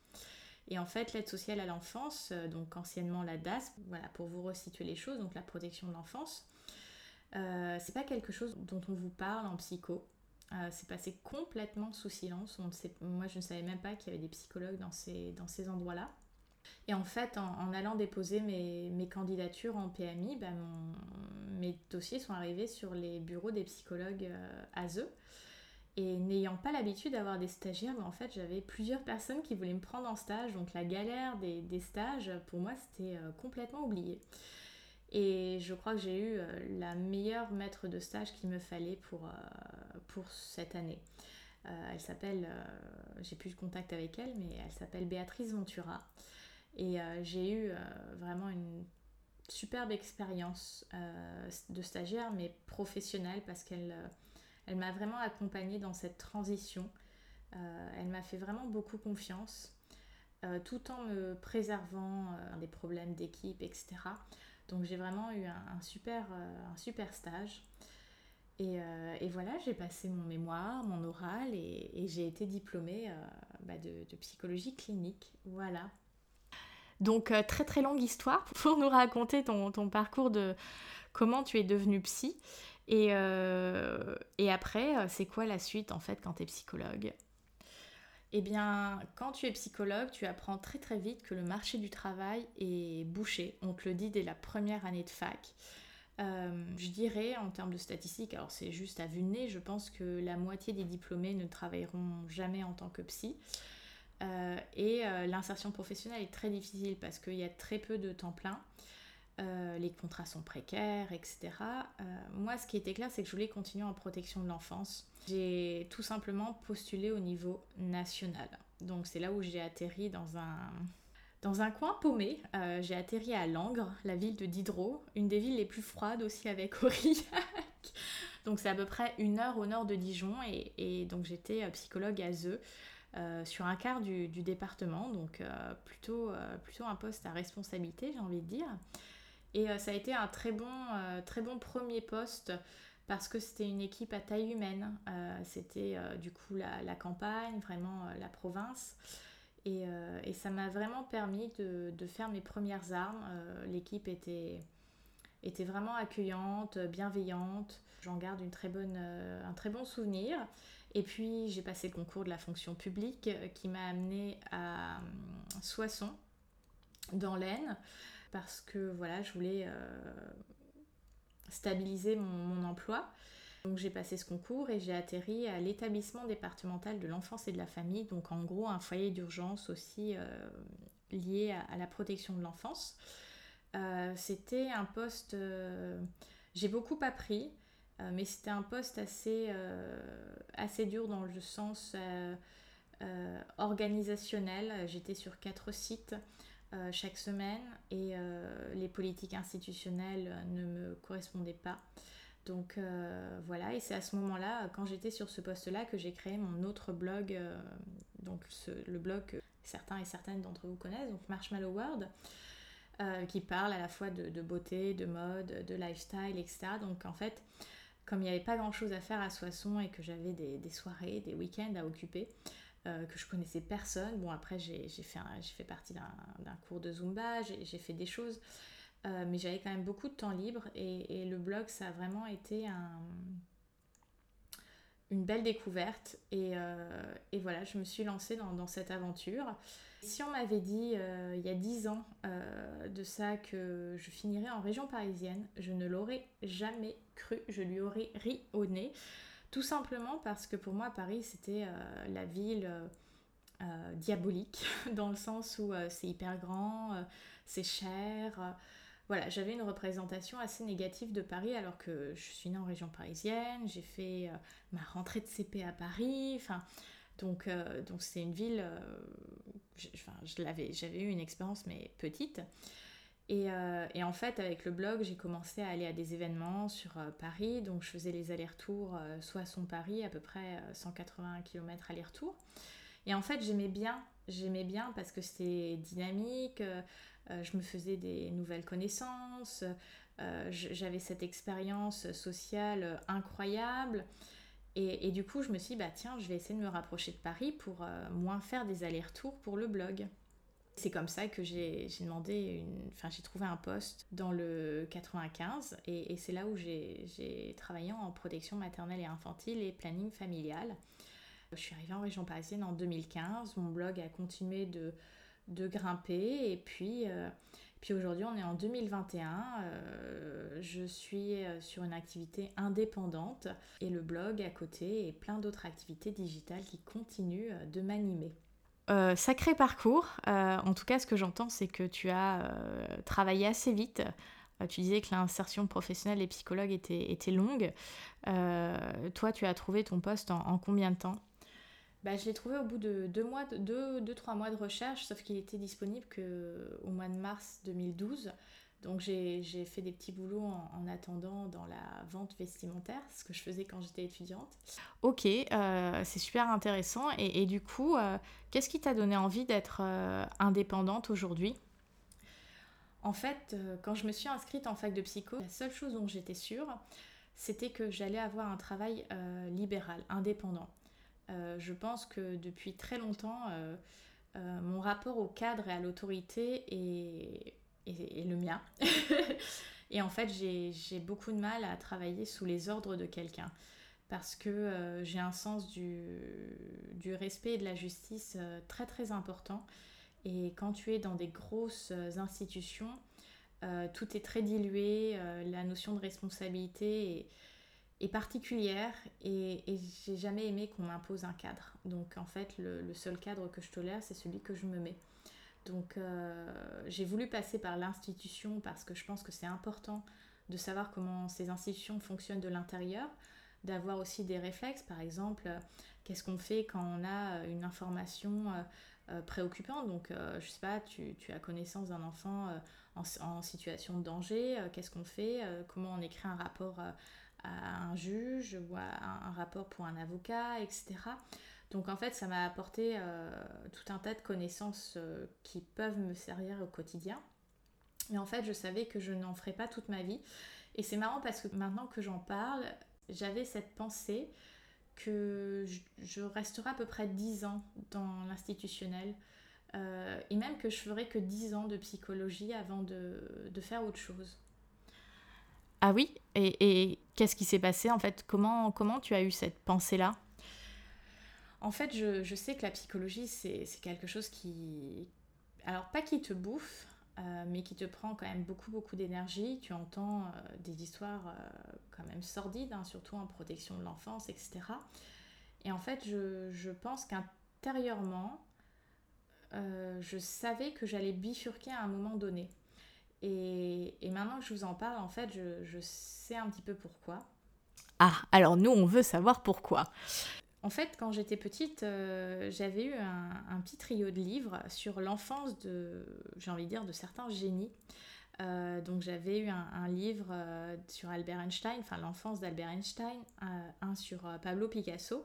Et en fait, l'aide sociale à l'enfance, donc anciennement la DAS, voilà, pour vous resituer les choses, donc la protection de l'enfance, c'est pas quelque chose dont on vous parle en psycho. c'est passé complètement sous silence. Moi, je ne savais même pas qu'il y avait des psychologues dans ces, dans ces endroits-là. Et en fait, en, allant déposer mes, mes, candidatures en PMI, bah, mes dossiers sont arrivés sur les bureaux des psychologues euh, ASE. Et n'ayant pas l'habitude d'avoir des stagiaires, bah, en fait, j'avais plusieurs personnes qui voulaient me prendre en stage. Donc la galère des, des stages, pour moi, c'était euh, complètement oublié. Et je crois que j'ai eu euh, la meilleure maître de stage qu'il me fallait pour, pour cette année. elle s'appelle, j'ai plus de contact avec elle, mais elle s'appelle Béatrice Ventura. Et euh, j'ai eu euh, vraiment une superbe expérience euh, de stagiaire, mais professionnelle, parce qu'elle elle m'a vraiment accompagnée dans cette transition. elle m'a fait vraiment beaucoup confiance, tout en me préservant des problèmes d'équipe, etc. Donc j'ai vraiment eu un, super, un super stage. Et, voilà, j'ai passé mon mémoire, mon oral, et, j'ai été diplômée bah, de, de, psychologie clinique. Voilà. Donc euh, très très longue histoire pour nous raconter ton, parcours de comment tu es devenue psy. Et, euh, après, euh, c'est quoi la suite en fait quand tu es psychologue? Eh bien, quand tu es psychologue, tu apprends très très vite que le marché du travail est bouché. On te le dit dès la première année de fac. je dirais en termes de statistiques, alors c'est juste à vue de nez, je pense que la moitié des diplômés ne travailleront jamais en tant que psy. Euh, et euh, l'insertion professionnelle est très difficile parce qu'il y a très peu de temps plein. Euh, les contrats sont précaires, etc. moi, ce qui était clair, c'est que je voulais continuer en protection de l'enfance. J'ai tout simplement postulé au niveau national. Donc c'est là où j'ai atterri dans un, dans un coin paumé. j'ai atterri à Langres, la ville de Diderot, une des villes les plus froides aussi avec Aurillac. donc c'est à peu près une heure au nord de Dijon et, et donc j'étais psychologue à Zeu. Euh, sur un quart du, département, donc euh, plutôt, euh, plutôt un poste à responsabilité, j'ai envie de dire. Et ça a été un très bon, très bon premier poste parce que c'était une équipe à taille humaine. c'était du coup la, campagne, vraiment la province. Et, ça m'a vraiment permis de, de, faire mes premières armes. L'équipe était, était vraiment accueillante, bienveillante. J'en garde une très bonne, un très bon souvenir. Et puis j'ai passé le concours de la fonction publique euh, qui m'a amené à euh, Soissons, dans l'Aisne, parce que voilà, je voulais euh, stabiliser mon, emploi. Donc j'ai passé ce concours et j'ai atterri à l'établissement départemental de l'enfance et de la famille, donc en gros un foyer d'urgence aussi lié à, la protection de l'enfance. C'était un poste, j'ai beaucoup appris, euh, mais c'était un poste assez, euh, assez dur dans le sens euh, organisationnel. J'étais sur quatre sites chaque semaine et les politiques institutionnelles ne me correspondaient pas. Donc voilà, et c'est à ce moment-là, quand j'étais sur ce poste-là, que j'ai créé mon autre blog, donc le blog que certains et certaines d'entre vous connaissent, donc Marshmallow World, qui parle à la fois de, de, beauté, de mode, de lifestyle, etc. Donc en fait, comme il n'y avait pas grand chose à faire à Soissons et que j'avais des, soirées, des week-ends à occuper, euh, que je connaissais personne. Bon, après, j'ai fait, partie d'un cours de Zumba, j'ai fait des choses, euh, mais j'avais quand même beaucoup de temps libre et, le blog, ça a vraiment été une belle découverte. Euh, et, voilà, je me suis lancée dans, cette aventure. Si on m'avait dit euh, il y a 10 ans euh, de ça que je finirais en région parisienne, je ne l'aurais jamais cru, je lui aurais ri au nez. Tout simplement parce que pour moi Paris c'était la ville diabolique dans le sens où c'est hyper grand, c'est cher. Voilà, j'avais une représentation assez négative de Paris alors que je suis née en région parisienne, j'ai fait ma rentrée de CP à Paris, enfin donc c'est une ville je, l'avais, j'avais eu une expérience mais petite. Euh, et, en fait, avec le blog, j'ai commencé à aller à des événements sur euh, Paris. Donc, je faisais les allers-retours, euh, soit son paris à peu près 180 km aller-retour. Et en fait, j'aimais bien. J'aimais bien parce que c'était dynamique. Je me faisais des nouvelles connaissances. j'avais cette expérience sociale incroyable. Et, du coup, je me suis dit, bah tiens, je vais essayer de me rapprocher de Paris pour euh, moins faire des allers-retours pour le blog. C'est comme ça que j'ai demandé, une... enfin j'ai trouvé un poste dans le 95 et, et c'est là où j'ai travaillé en protection maternelle et infantile et planning familial. Je suis arrivée en région parisienne en 2015, mon blog a continué de, de grimper et puis, euh, puis aujourd'hui on est en 2021, euh, je suis euh, sur une activité indépendante et le blog à côté et plein d'autres activités digitales qui continuent de m'animer. sacré parcours. en tout cas, ce que j'entends, c'est que tu as travaillé assez vite. tu disais que l'insertion professionnelle des psychologues était, était longue. toi, tu as trouvé ton poste en combien de temps? Bah, je l'ai trouvé au bout de deux mois, deux, deux, trois mois de recherche, sauf qu'il était disponible qu'au mois de mars 2012. Donc j'ai fait des petits boulots en, attendant dans la vente vestimentaire, ce que je faisais quand j'étais étudiante. Ok, euh, c'est super intéressant. Et, du coup, euh, qu'est-ce qui t'a donné envie d'être euh, indépendante aujourd'hui? En fait, quand je me suis inscrite en fac de psycho, la seule chose dont j'étais sûre, c'était que j'allais avoir un travail libéral, indépendant. Euh, je pense que depuis très longtemps, euh, euh, mon rapport au cadre et à l'autorité est, le mien. et en fait, j'ai beaucoup de mal à travailler sous les ordres de quelqu'un parce que j'ai un sens du, du, respect et de la justice très très important. Et quand tu es dans des grosses institutions, tout est très dilué, la notion de responsabilité est est particulière et, j'ai jamais aimé qu'on m'impose un cadre. Donc en fait, le, seul cadre que je tolère, c'est celui que je me mets. Donc euh, j'ai voulu passer par l'institution parce que je pense que c'est important de savoir comment ces institutions fonctionnent de l'intérieur, d'avoir aussi des réflexes, par exemple, qu'est-ce qu'on fait quand on a une information euh, préoccupante? Donc je sais pas, tu, as connaissance d'un enfant en, en, situation de danger, qu'est-ce qu'on fait, comment on écrit un rapport un juge ou un, rapport pour un avocat, etc. Donc en fait, ça m'a apporté euh, tout un tas de connaissances euh, qui peuvent me servir au quotidien. Mais en fait, je savais que je n'en ferais pas toute ma vie. Et c'est marrant parce que maintenant que j'en parle, j'avais cette pensée que je, resterai à peu près 10 ans dans l'institutionnel. Euh, et même que je ferai que 10 ans de psychologie avant de, de faire autre chose. Ah oui Et, qu'est-ce qui s'est passé en fait? Comment, comment tu as eu cette pensée-là? En fait, je, sais que la psychologie, c'est quelque chose qui... Alors, pas qui te bouffe, euh, mais qui te prend quand même beaucoup, beaucoup d'énergie. Tu entends euh, des histoires euh, quand même sordides, hein, surtout en protection de l'enfance, etc. Et en fait, je, je pense qu'intérieurement, je savais que j'allais bifurquer à un moment donné. Et, maintenant que je vous en parle, en fait, je, sais un petit peu pourquoi. Ah, alors nous, on veut savoir pourquoi. En fait, quand j'étais petite, euh, j'avais eu un, petit trio de livres sur l'enfance de, j'ai envie de dire, de certains génies. Euh, donc j'avais eu un, livre euh, sur Albert Einstein, enfin l'enfance d'Albert Einstein, un sur Pablo Picasso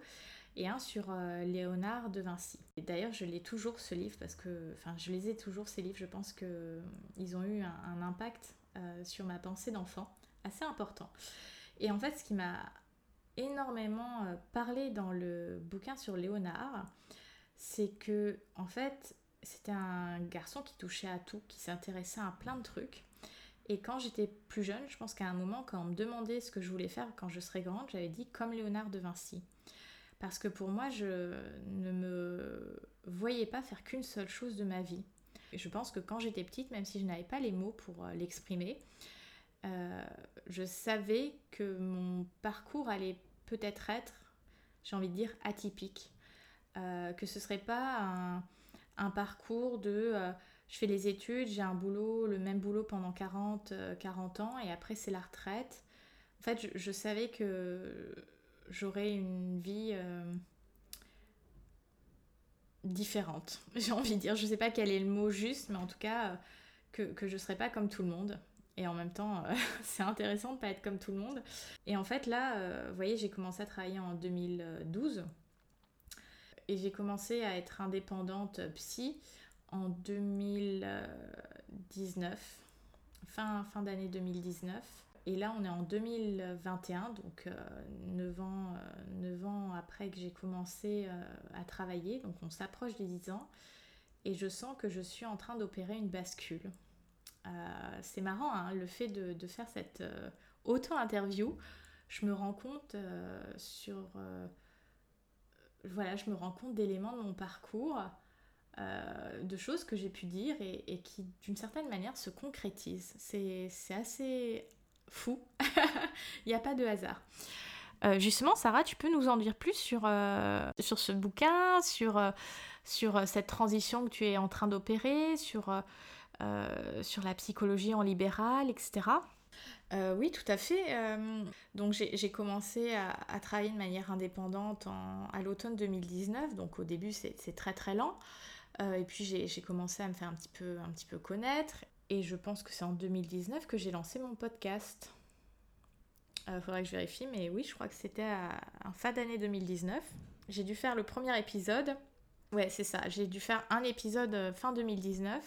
et un sur euh, Léonard de Vinci. D'ailleurs, je l'ai toujours ce livre parce que, enfin, je les ai toujours ces livres. Je pense que euh, ils ont eu un, impact euh, sur ma pensée d'enfant assez important. Et en fait, ce qui m'a énormément parlé dans le bouquin sur Léonard, c'est que, en fait, c'était un garçon qui touchait à tout, qui s'intéressait à plein de trucs. Et quand j'étais plus jeune, je pense qu'à un moment, quand on me demandait ce que je voulais faire quand je serais grande, j'avais dit comme Léonard de Vinci. Parce que pour moi, je ne me voyais pas faire qu'une seule chose de ma vie. je pense que quand j'étais petite, même si je n'avais pas les mots pour euh, l'exprimer, euh, je savais que mon parcours allait peut-être être, j'ai envie de dire, atypique. Euh, que ce serait pas un, parcours de je fais les études, j'ai un boulot, le même boulot pendant 40, 40 ans et après c'est la retraite. En fait, je savais que j'aurais une vie euh, différente, j'ai envie de dire. Je sais pas quel est le mot juste, mais en tout cas, euh, que, que je serais pas comme tout le monde. Et en même temps, euh, c'est intéressant de pas être comme tout le monde. Et en fait, là, vous voyez, j'ai commencé à travailler en 2012. Et j'ai commencé à être indépendante psy en 2019, fin, fin d'année 2019. Et là, on est en 2021, donc 9, euh, ans, 9 euh, ans après que j'ai commencé euh, à travailler, donc on s'approche des 10 ans. et je sens que je suis en train d'opérer une bascule. c'est marrant, hein, le fait de, faire cette auto-interview, je me rends compte sur... voilà, je me rends compte d'éléments de mon parcours euh, de choses que j'ai pu dire et, qui, d'une certaine manière, se concrétisent. C'est assez fou. Il n'y a pas de hasard. Euh, justement, Sarah, tu peux nous en dire plus sur, euh, sur ce bouquin, sur, sur cette transition que tu es en train d'opérer, sur, sur la psychologie en libéral, etc. oui, tout à fait. donc j'ai commencé à, à, travailler de manière indépendante en, à l'automne 2019. Donc au début, c'est très très lent. Euh, et puis j'ai commencé à me faire un petit, peu, un petit peu connaître. Et je pense que c'est en 2019 que j'ai lancé mon podcast. Il euh, faudrait que je vérifie, mais oui, je crois que c'était en fin d'année 2019. J'ai dû faire le premier épisode. Ouais, c'est ça. J'ai dû faire un épisode euh, fin 2019.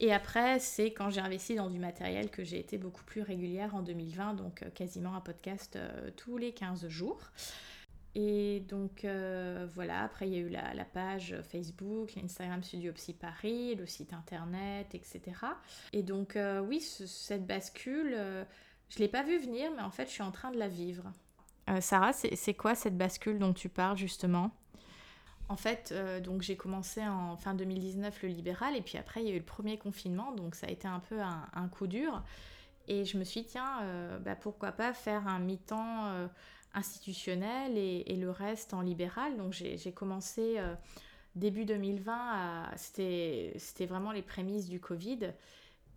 Et après, c'est quand j'ai investi dans du matériel que j'ai été beaucoup plus régulière en 2020, donc quasiment un podcast tous les 15 jours. Et donc euh, voilà, après il y a eu la, page Facebook, l'Instagram Studio Psy Paris, le site internet, etc. Et donc euh, oui, cette bascule, euh, je ne l'ai pas vue venir, mais en fait je suis en train de la vivre. Sarah, c'est quoi cette bascule dont tu parles justement? En fait, donc j'ai commencé en fin 2019 le libéral et puis après il y a eu le premier confinement, donc ça a été un peu un, coup dur. Et je me suis dit, tiens, bah, pourquoi pas faire un mi-temps institutionnel et, le reste en libéral. Donc j'ai commencé euh, début 2020, c'était vraiment les prémices du Covid.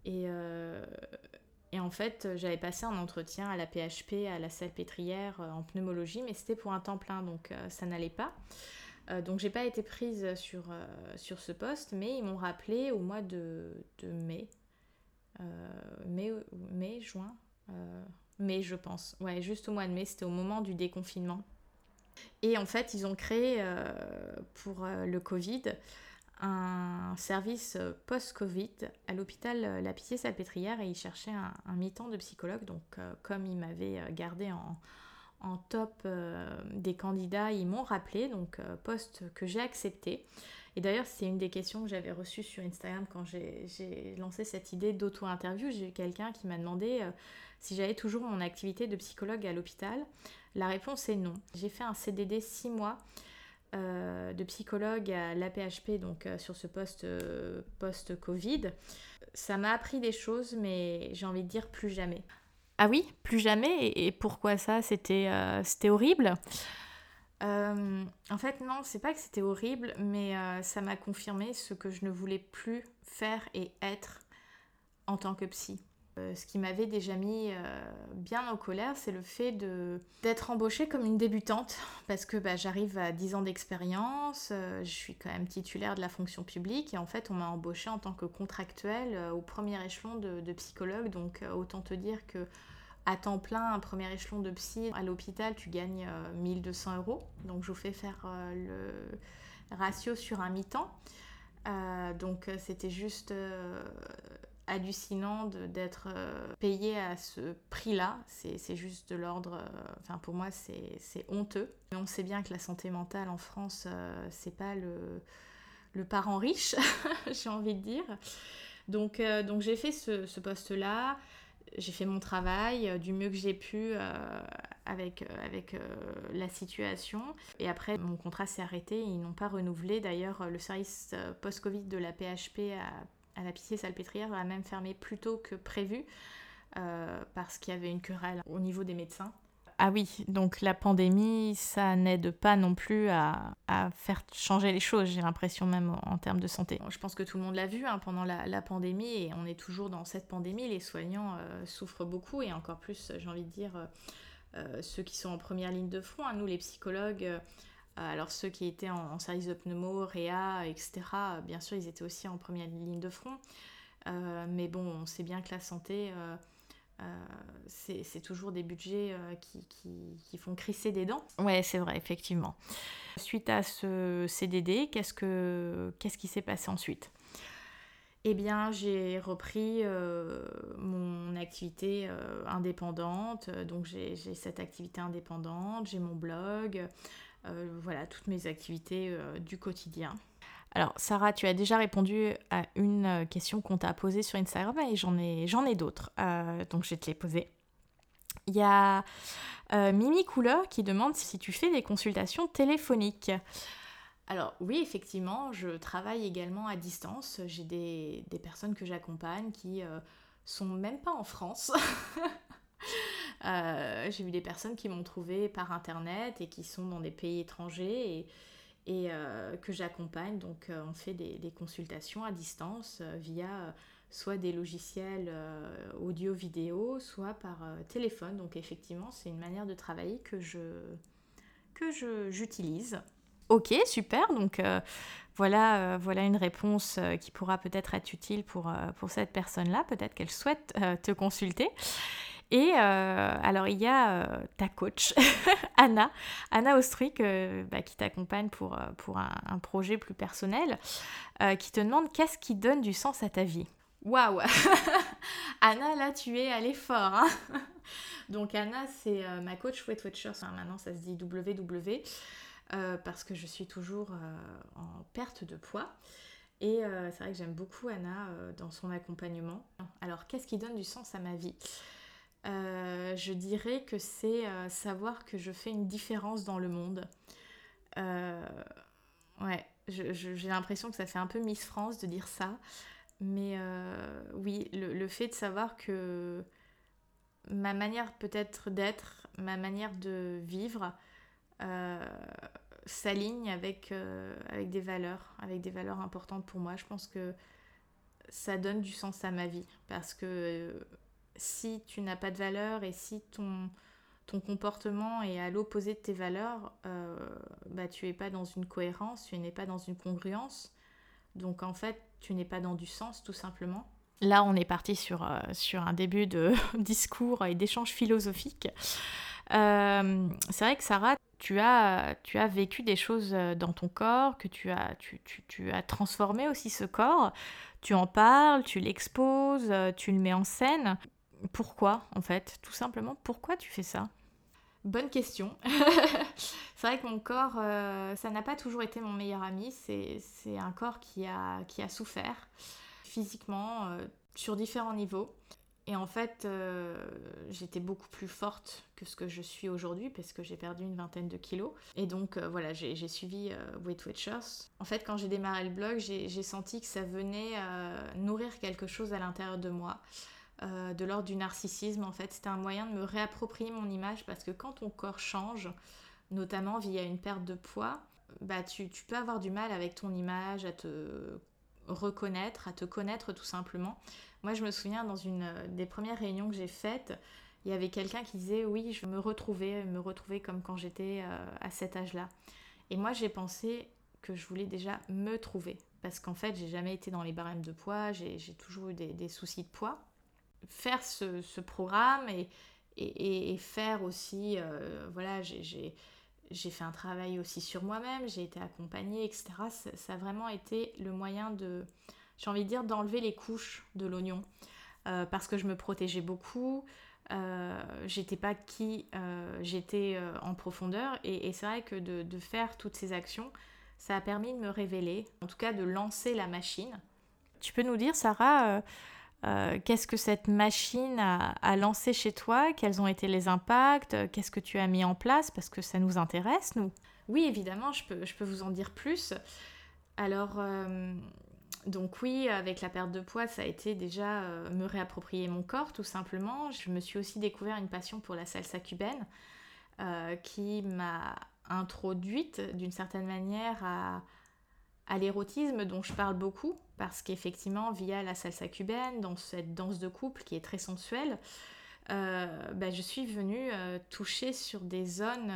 Et, euh, et en fait, j'avais passé un entretien à la PHP, à la salle pétrière euh, en pneumologie, mais c'était pour un temps plein, donc ça n'allait pas. donc j'ai pas été prise sur, sur ce poste, mais ils m'ont rappelé au mois de, de mai, mai, mai, juin, mai, je pense. Ouais, juste au mois de mai, c'était au moment du déconfinement. Et en fait, ils ont créé euh, pour euh, le Covid un service euh, post-Covid à l'hôpital La Pitié-Salpêtrière et ils cherchaient un, mi-temps de psychologue. Donc, comme ils m'avaient gardé en, en top des candidats, ils m'ont rappelé, donc poste que j'ai accepté. Et d'ailleurs, c'est une des questions que j'avais reçues sur Instagram quand j'ai lancé cette idée d'auto-interview. J'ai eu quelqu'un qui m'a demandé euh, si j'avais toujours mon activité de psychologue à l'hôpital. La réponse est non. J'ai fait un CDD 6 mois euh, de psychologue à l'APHP, donc euh, sur ce poste post-Covid. Ça m'a appris des choses, mais j'ai envie de dire plus jamais. Ah oui, plus jamais. Et, pourquoi ça? C'était horrible? Euh, en fait, non, c'est pas que c'était horrible, mais euh, ça m'a confirmé ce que je ne voulais plus faire et être en tant que psy. Euh, ce qui m'avait déjà mis bien en colère, c'est le fait d'être embauchée comme une débutante, parce que bah, j'arrive à 10 ans d'expérience, je suis quand même titulaire de la fonction publique, et en fait, on m'a embauchée en tant que contractuelle au premier échelon de, de psychologue, donc autant te dire que à temps plein, un premier échelon de psy à l'hôpital, tu gagnes 1200 euh, euros. Donc je vous fais faire euh, le ratio sur un mi-temps. Euh, donc c'était juste hallucinant d'être payé à ce prix-là. C'est juste de l'ordre, enfin pour moi c'est honteux. On sait bien que la santé mentale en France, c'est pas le, parent riche, j'ai envie de dire. Donc, j'ai fait ce poste-là j'ai fait mon travail euh, du mieux que j'ai pu euh, avec, euh, avec la situation. Et après, mon contrat s'est arrêté. Ils n'ont pas renouvelé. D'ailleurs, le service post-Covid de la PHP à, à la Pitié-Salpêtrière a même fermé plus tôt que prévu parce qu'il y avait une querelle au niveau des médecins. Ah oui, donc la pandémie, ça n'aide pas non plus à, faire changer les choses, j'ai l'impression même en termes de santé. Je pense que tout le monde l'a vu hein, pendant la, pandémie et on est toujours dans cette pandémie. Les soignants euh, souffrent beaucoup et encore plus, j'ai envie de dire, euh, euh, ceux qui sont en première ligne de front. Hein. nous, les psychologues, alors ceux qui étaient en, service de pneumo, réa, etc., bien sûr, ils étaient aussi en première ligne de front. mais bon, on sait bien que la santé c'est toujours des budgets euh, qui, qui, font crisser des dents. Ouais, c'est vrai, effectivement. Suite à ce CDD, qu'est-ce, que, qu'est-ce qui s'est passé ensuite? Eh bien, j'ai repris euh, mon activité indépendante. Donc, j'ai, cette activité indépendante, j'ai mon blog, voilà, toutes mes activités du quotidien. Alors, Sarah, tu as déjà répondu à une question qu'on t'a posée sur Instagram et j'en ai, d'autres. donc, je vais te les poser. Il y a Mimi Couleur qui demande si tu fais des consultations téléphoniques. Alors oui, effectivement, je travaille également à distance. J'ai des, personnes que j'accompagne qui euh, sont même pas en France. Euh, j'ai vu des personnes qui m'ont trouvé par internet et qui sont dans des pays étrangers et euh, que j'accompagne. Donc on fait des, consultations à distance via soit des logiciels audio-vidéo, soit par téléphone. Donc effectivement, c'est une manière de travailler que je que j'utilise. Ok, super. Donc euh, voilà, euh, voilà une réponse euh, qui pourra peut-être être utile pour, pour cette personne-là. Peut-être qu'elle souhaite te consulter. Et alors, il y a ta coach, Anna, Anna Ostruik, bah, qui t'accompagne pour, pour un, projet plus personnel, qui te demande qu'est-ce qui donne du sens à ta vie. Waouh Anna, là, tu es allée fort. Hein Donc, Anna, c'est ma coach Weight Watchers. maintenant, ça se dit WW. Euh, parce que je suis toujours euh, en perte de poids. Et euh, c'est vrai que j'aime beaucoup Anna dans son accompagnement. Alors, qu'est-ce qui donne du sens à ma vie? Je dirais que c'est savoir que je fais une différence dans le monde. ouais, j'ai l'impression que ça fait un peu Miss France de dire ça. Mais oui, le, le, fait de savoir que ma manière peut-être d'être, ma manière de vivre, euh, s'aligne avec, euh, avec des valeurs, avec des valeurs importantes pour moi. Je pense que ça donne du sens à ma vie. Parce que euh, si tu n'as pas de valeurs et si ton, ton comportement est à l'opposé de tes valeurs, bah, tu n'es pas dans une cohérence, tu n'es pas dans une congruence. Donc en fait, tu n'es pas dans du sens tout simplement. Là, on est parti sur, sur un début de discours et d'échanges philosophiques. c'est vrai que Sarah, tu as, tu as vécu des choses euh, dans ton corps, que tu as, tu, tu, tu as transformé aussi ce corps, tu en parles, tu l'exposes, euh, tu le mets en scène. Pourquoi, en fait Tout simplement, pourquoi tu fais ça? Bonne question. c'est vrai que mon corps, euh, ça n'a pas toujours été mon meilleur ami. C'est un corps qui a, qui a souffert physiquement, sur différents niveaux. Et en fait, euh, j'étais beaucoup plus forte que ce que je suis aujourd'hui parce que j'ai perdu une vingtaine de kilos. Et donc, euh, voilà, j'ai suivi euh, Weight Watchers. En fait, quand j'ai démarré le blog, j'ai senti que ça venait nourrir quelque chose à l'intérieur de moi. De l'ordre du narcissisme, en fait, c'était un moyen de me réapproprier mon image parce que quand ton corps change, notamment via une perte de poids, bah tu, peux avoir du mal avec ton image, à te reconnaître, à te connaître tout simplement. Moi, je me souviens dans une euh, des premières réunions que j'ai faites, il y avait quelqu'un qui disait oui, je me retrouver, me retrouver comme quand j'étais euh, à cet âge-là. Et moi, j'ai pensé que je voulais déjà me trouver parce qu'en fait, j'ai jamais été dans les barèmes de poids, j'ai toujours eu des, soucis de poids. Faire ce, programme et, et, faire aussi, euh, voilà, j'ai fait un travail aussi sur moi-même, j'ai été accompagnée, etc. ça, a vraiment été le moyen de, j'ai envie de dire, d'enlever les couches de l'oignon. Euh, parce que je me protégeais beaucoup, euh, j'étais pas qui j'étais en profondeur. Et, c'est vrai que de, faire toutes ces actions, ça a permis de me révéler, en tout cas de lancer la machine. Tu peux nous dire, Sarah, qu'est-ce que cette machine a, lancé chez toi? Quels ont été les impacts? Qu'est-ce que tu as mis en place? Parce que ça nous intéresse, nous. Oui, évidemment, je peux, vous en dire plus. Alors, donc oui, avec la perte de poids, ça a été déjà euh, me réapproprier mon corps, tout simplement. Je me suis aussi découvert une passion pour la salsa cubaine, euh, qui m'a introduite d'une certaine manière à, l'érotisme dont je parle beaucoup, parce qu'effectivement, via la salsa cubaine, dans cette danse de couple qui est très sensuelle, euh, bah, je suis venue toucher sur des zones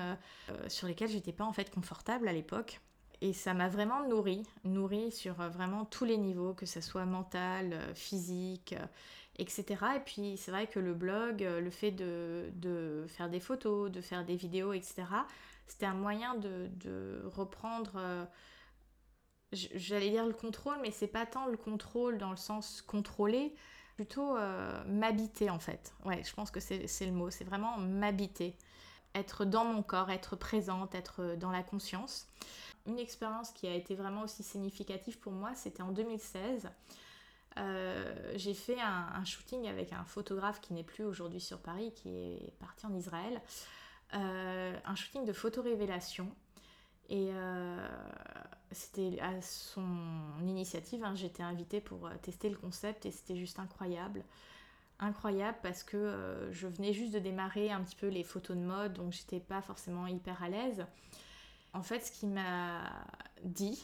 sur lesquelles j'étais pas en fait confortable à l'époque et ça m'a vraiment nourri, nourri sur euh, vraiment tous les niveaux, que ce soit mental, euh, physique, euh, etc. Et puis c'est vrai que le blog, le fait de, faire des photos, de faire des vidéos, etc., c'était un moyen de, reprendre, j'allais dire le contrôle, mais c'est pas tant le contrôle dans le sens contrôler, plutôt m'habiter en fait. Ouais, je pense que c'est le mot, c'est vraiment m'habiter être dans mon corps, être présente, être dans la conscience. Une expérience qui a été vraiment aussi significative pour moi, c'était en 2016. Euh, j'ai fait un, shooting avec un photographe qui n'est plus aujourd'hui sur Paris, qui est parti en Israël. Euh, un shooting de photo-révélation. Et euh, c'était à son initiative, hein, j'étais invitée pour tester le concept et c'était juste incroyable incroyable parce que euh, je venais juste de démarrer un petit peu les photos de mode, donc j'étais pas forcément hyper à l'aise. En fait, ce qu'il m'a dit,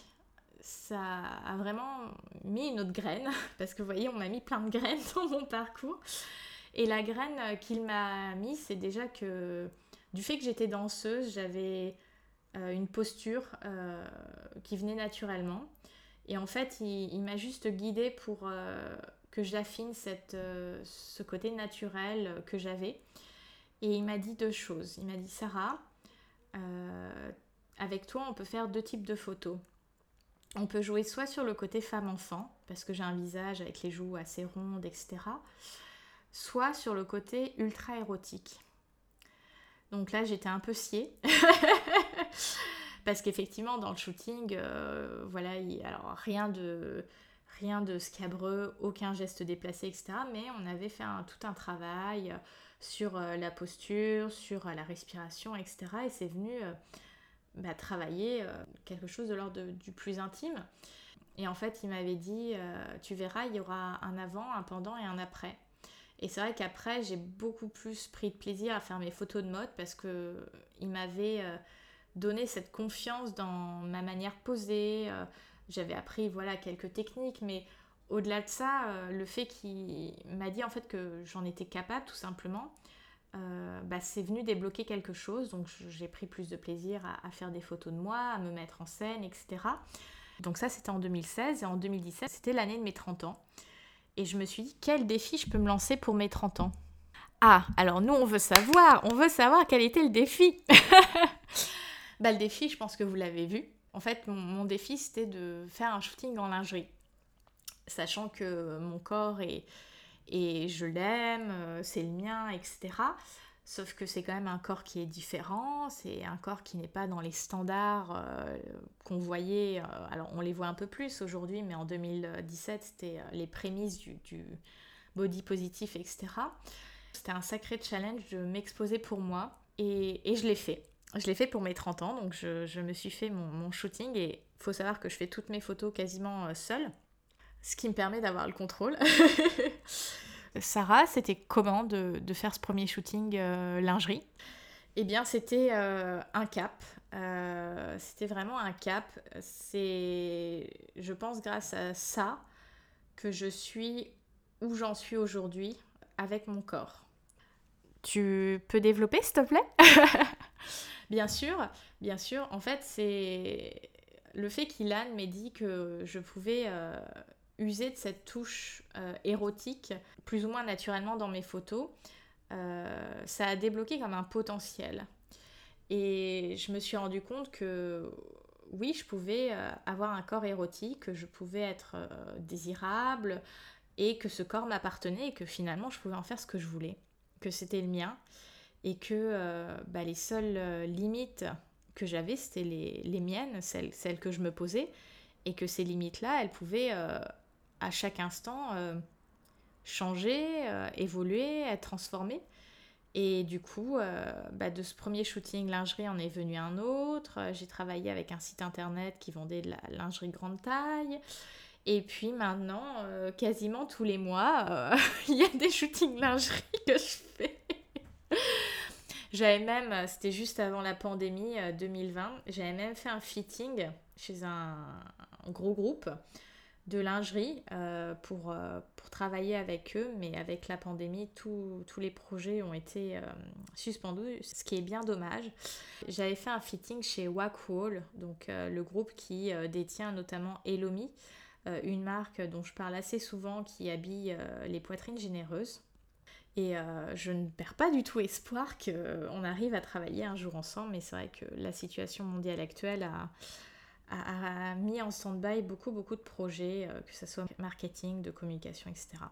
ça a vraiment mis une autre graine, parce que vous voyez, on m'a mis plein de graines dans mon parcours. Et la graine qu'il m'a mis, c'est déjà que du fait que j'étais danseuse, j'avais euh, une posture euh, qui venait naturellement. Et en fait, il, m'a juste guidée pour que j'affine euh, ce côté naturel que j'avais. Et il m'a dit deux choses. Il m'a dit Sarah, euh, avec toi, on peut faire deux types de photos. On peut jouer soit sur le côté femme-enfant, parce que j'ai un visage avec les joues assez rondes, etc. Soit sur le côté ultra érotique. Donc là, j'étais un peu sciée. parce qu'effectivement, dans le shooting, euh, voilà, alors rien de rien de scabreux, aucun geste déplacé, etc. Mais on avait fait tout un travail euh, sur euh, la posture, sur la respiration, etc. Et c'est venu bah, travailler quelque chose de l'ordre du plus intime. Et en fait, il m'avait dit, tu verras, il y aura un avant, un pendant et un après. Et c'est vrai qu'après, j'ai beaucoup plus pris de plaisir à faire mes photos de mode parce que il m'avait donné cette confiance dans ma manière posée, j'avais appris voilà quelques techniques, mais au-delà de ça, euh, le fait qu'il m'a dit en fait que j'en étais capable tout simplement, euh, bah, c'est venu débloquer quelque chose. Donc j'ai pris plus de plaisir à, faire des photos de moi, à me mettre en scène, etc. Donc ça c'était en 2016 et en 2017 c'était l'année de mes 30 ans. Et je me suis dit quel défi je peux me lancer pour mes 30 ans. Ah, alors nous on veut savoir, on veut savoir quel était le défi. bah le défi, je pense que vous l'avez vu, en fait, mon, défi, c'était de faire un shooting en lingerie. Sachant que mon corps est, et je l'aime, euh, c'est le mien, etc. Sauf que c'est quand même un corps qui est différent, c'est un corps qui n'est pas dans les standards euh, qu'on voyait. Euh, alors on les voit un peu plus aujourd'hui, mais en 2017 c'était les prémices du, body positif, etc. C'était un sacré challenge de m'exposer pour moi et, et je l'ai fait. Je l'ai fait pour mes 30 ans, donc je, me suis fait mon, shooting et faut savoir que je fais toutes mes photos quasiment euh, seule, ce qui me permet d'avoir le contrôle. Sarah, c'était comment de, faire ce premier shooting euh, lingerie? Eh bien, c'était euh, un cap. c'était vraiment un cap. C'est, je pense, grâce à ça que je suis où j'en suis aujourd'hui avec mon corps. Tu peux développer, s'il te plaît? Bien sûr, bien sûr. En fait, c'est le fait qu'Ilan m'ait dit que je pouvais euh, user de cette touche euh, érotique plus ou moins naturellement dans mes photos. Euh, ça a débloqué comme un potentiel. Et je me suis rendu compte que oui, je pouvais avoir un corps érotique, que je pouvais être désirable et que ce corps m'appartenait et que finalement je pouvais en faire ce que je voulais, que c'était le mien et que euh, bah, les seules euh, limites que j'avais, c'était les, miennes, celles, celles, que je me posais, et que ces limites-là, elles pouvaient euh, à chaque instant changer, évoluer, être transformées. Et du coup, bah, de ce premier shooting lingerie en est venu un autre. J'ai travaillé avec un site internet qui vendait de la lingerie grande taille. Et puis maintenant, quasiment tous les mois, il y a des shootings lingerie que je fais. J'avais même, euh, c'était juste avant la pandémie 2020, euh, j'avais même fait un fitting chez un, gros groupe de lingerie euh, pour, pour travailler avec eux, mais avec la pandémie, tous les projets ont été suspendus, ce qui est bien dommage. J'avais fait un fitting chez Wackwall, donc le groupe qui détient notamment Elomi, une marque dont je parle assez souvent qui habille les poitrines généreuses. Et euh, je ne perds pas du tout espoir qu'on arrive à travailler un jour ensemble, mais c'est vrai que la situation mondiale actuelle a, a, mis en stand-by beaucoup, beaucoup de projets, euh, que ce soit marketing, de communication, etc.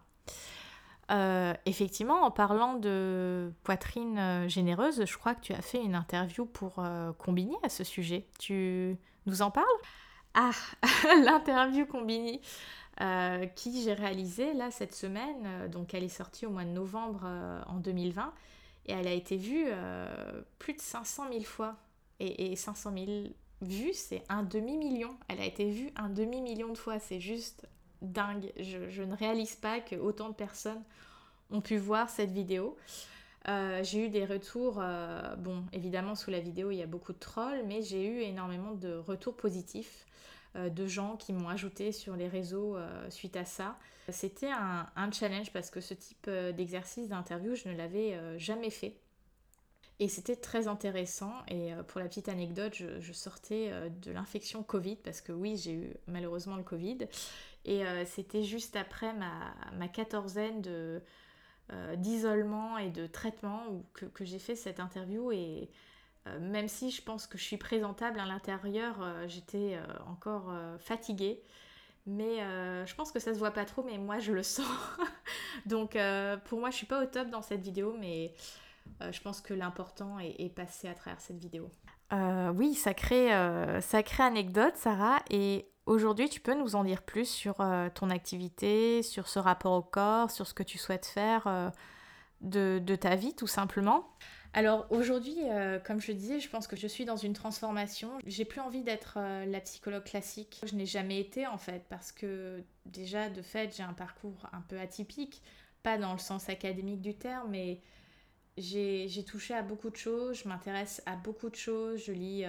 Euh, effectivement, en parlant de poitrine euh, généreuse, je crois que tu as fait une interview pour euh, Combini à ce sujet. Tu nous en parles? Ah, l'interview Combini qui j'ai réalisée là cette semaine. donc elle est sortie au mois de novembre en 2020 et elle a été vue plus de 500 000 fois. Et, et 500 000 vues, c'est un demi-million. Elle a été vue un demi-million de fois. C'est juste dingue. Je, ne réalise pas que autant de personnes ont pu voir cette vidéo. Euh, j'ai eu des retours, euh, bon, évidemment sous la vidéo il y a beaucoup de trolls, mais j'ai eu énormément de retours positifs euh, de gens qui m'ont ajouté sur les réseaux suite à ça. C'était un, challenge parce que ce type d'exercice d'interview, je ne l'avais jamais fait. Et c'était très intéressant. Et pour la petite anecdote, je, sortais de l'infection Covid parce que oui, j'ai eu malheureusement le Covid. Et euh, c'était juste après ma, ma quatorzaine de, euh, d'isolement et de traitement où, que, j'ai fait cette interview. Et euh, même si je pense que je suis présentable à l'intérieur, j'étais encore fatiguée. Mais je pense que ça se voit pas trop, mais moi je le sens. Donc pour moi, je suis pas au top dans cette vidéo, mais je pense que l'important est, est, passé à travers cette vidéo. oui, sacrée, sacrée anecdote, Sarah. Et Aujourd'hui, tu peux nous en dire plus sur euh, ton activité, sur ce rapport au corps, sur ce que tu souhaites faire euh, de, ta vie tout simplement alors aujourd'hui, euh, comme je disais, je pense que je suis dans une transformation. J'ai plus envie d'être la psychologue classique. Je n'ai jamais été en fait parce que déjà de fait j'ai un parcours un peu atypique, pas dans le sens académique du terme, mais j'ai touché à beaucoup de choses, je m'intéresse à beaucoup de choses, je lis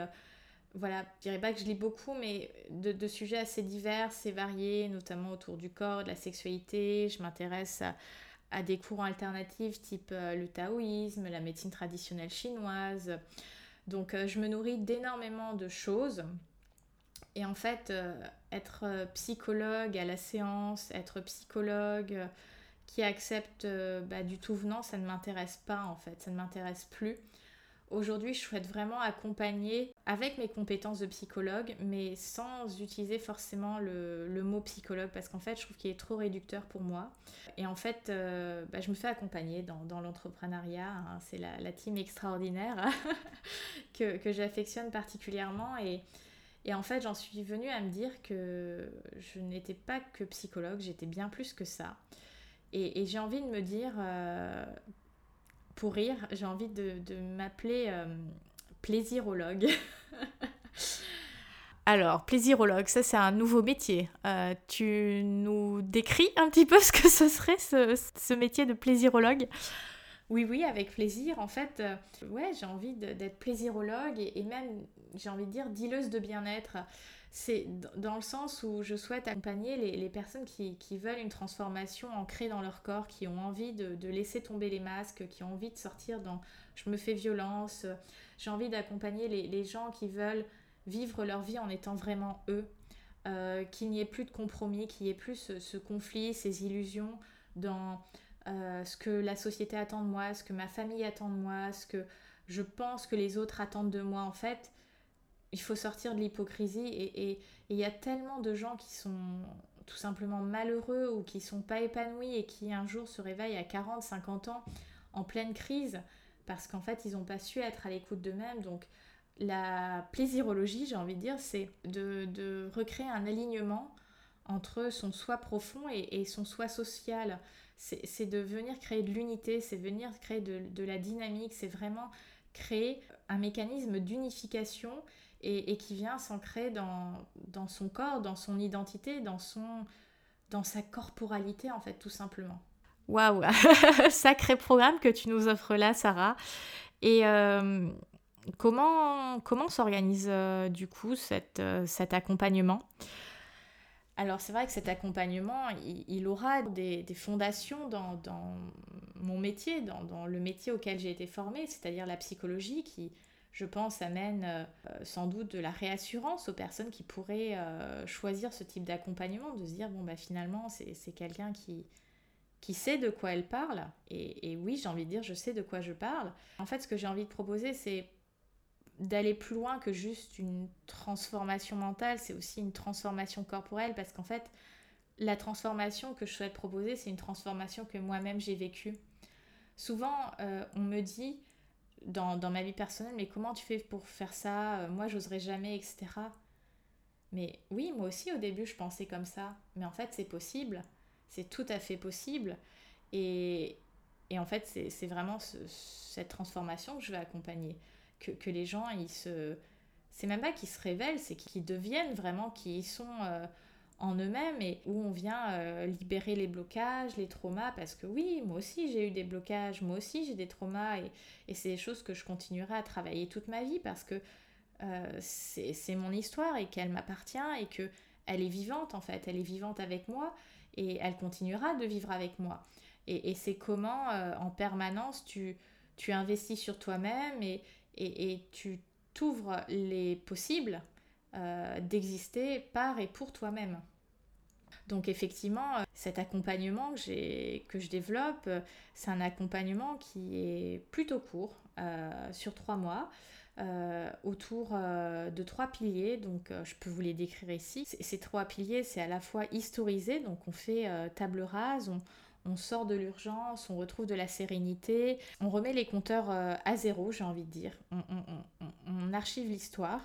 voilà, je dirais pas que je lis beaucoup, mais de, sujets assez divers et variés, notamment autour du corps, de la sexualité. Je m'intéresse à, des courants alternatifs type euh, le taoïsme, la médecine traditionnelle chinoise. Donc euh, je me nourris d'énormément de choses. Et en fait, euh, être psychologue à la séance, être psychologue qui accepte bah, du tout venant, ça ne m'intéresse pas en fait, ça ne m'intéresse plus. Aujourd'hui, je souhaite vraiment accompagner avec mes compétences de psychologue, mais sans utiliser forcément le, mot psychologue, parce qu'en fait, je trouve qu'il est trop réducteur pour moi. Et en fait, euh, bah, je me fais accompagner dans, l'entrepreneuriat. Hein. c'est la, team extraordinaire que, j'affectionne particulièrement. Et, en fait, j'en suis venue à me dire que je n'étais pas que psychologue, j'étais bien plus que ça. Et, j'ai envie de me dire euh, pour rire, j'ai envie de, m'appeler euh, plaisirologue. Alors, plaisirologue, ça c'est un nouveau métier. Euh, tu nous décris un petit peu ce que ce serait ce, métier de plaisirologue? Oui, oui, avec plaisir. En fait, ouais, j'ai envie d'être plaisirologue et, même, j'ai envie de dire, dealeuse de bien-être c'est dans le sens où je souhaite accompagner les, personnes qui, veulent une transformation ancrée dans leur corps, qui ont envie de, laisser tomber les masques, qui ont envie de sortir dans je me fais violence. J'ai envie d'accompagner les, gens qui veulent vivre leur vie en étant vraiment eux, euh, qu'il n'y ait plus de compromis, qu'il n'y ait plus ce, conflit, ces illusions dans euh, ce que la société attend de moi, ce que ma famille attend de moi, ce que je pense que les autres attendent de moi. En fait, il faut sortir de l'hypocrisie et il y a tellement de gens qui sont tout simplement malheureux ou qui sont pas épanouis et qui un jour se réveillent à 40, 50 ans en pleine crise parce qu'en fait ils n'ont pas su être à l'écoute d'eux-mêmes. Donc la plaisirologie, j'ai envie de dire, c'est de, recréer un alignement entre son soi profond et, son soi social. C'est de venir créer de l'unité, c'est venir créer de, de la dynamique, c'est vraiment créer un mécanisme d'unification et, qui vient s'ancrer dans, dans son corps, dans son identité, dans, son, dans sa corporalité, en fait, tout simplement. Waouh Sacré programme que tu nous offres là, Sarah. Et euh, comment, comment s'organise euh, du coup cette, euh, cet accompagnement? Alors c'est vrai que cet accompagnement, il, aura des, des fondations dans, dans, mon métier, dans, dans le métier auquel j'ai été formée, c'est-à-dire la psychologie, qui, je pense, amène euh, sans doute de la réassurance aux personnes qui pourraient euh, choisir ce type d'accompagnement, de se dire, bon, bah finalement, c'est quelqu'un qui, qui sait de quoi elle parle. Et, oui, j'ai envie de dire, je sais de quoi je parle. En fait, ce que j'ai envie de proposer, c'est d'aller plus loin que juste une transformation mentale, c'est aussi une transformation corporelle, parce qu'en fait, la transformation que je souhaite proposer, c'est une transformation que moi-même j'ai vécue. Souvent, euh, on me dit dans, dans, ma vie personnelle, mais comment tu fais pour faire ça euh, Moi, j'oserais jamais, etc. Mais oui, moi aussi, au début, je pensais comme ça. Mais en fait, c'est possible. C'est tout à fait possible. Et, et en fait, c'est vraiment cette transformation que je vais accompagner. Que, que les gens, ils se... C'est même pas qu'ils se révèlent, c'est qu'ils deviennent vraiment qui ils sont... Euh, en eux-mêmes et où on vient euh, libérer les blocages, les traumas, parce que oui, moi aussi j'ai eu des blocages, moi aussi j'ai des traumas et, c'est des choses que je continuerai à travailler toute ma vie parce que euh, c'est mon histoire et qu'elle m'appartient et que elle est vivante en fait, elle est vivante avec moi et elle continuera de vivre avec moi. Et, c'est comment euh, en permanence tu, investis sur toi-même et tu t'ouvres les possibles d'exister par et pour toi-même. Donc effectivement, euh, cet accompagnement que, que je développe, euh, c'est un accompagnement qui est plutôt court, euh, sur trois mois. autour de trois piliers. Donc, je peux vous les décrire ici. ces trois piliers, c'est à la fois historisé, donc on fait table rase, on, sort de l'urgence, on retrouve de la sérénité, on remet les compteurs à zéro, j'ai envie de dire. On, archive l'histoire.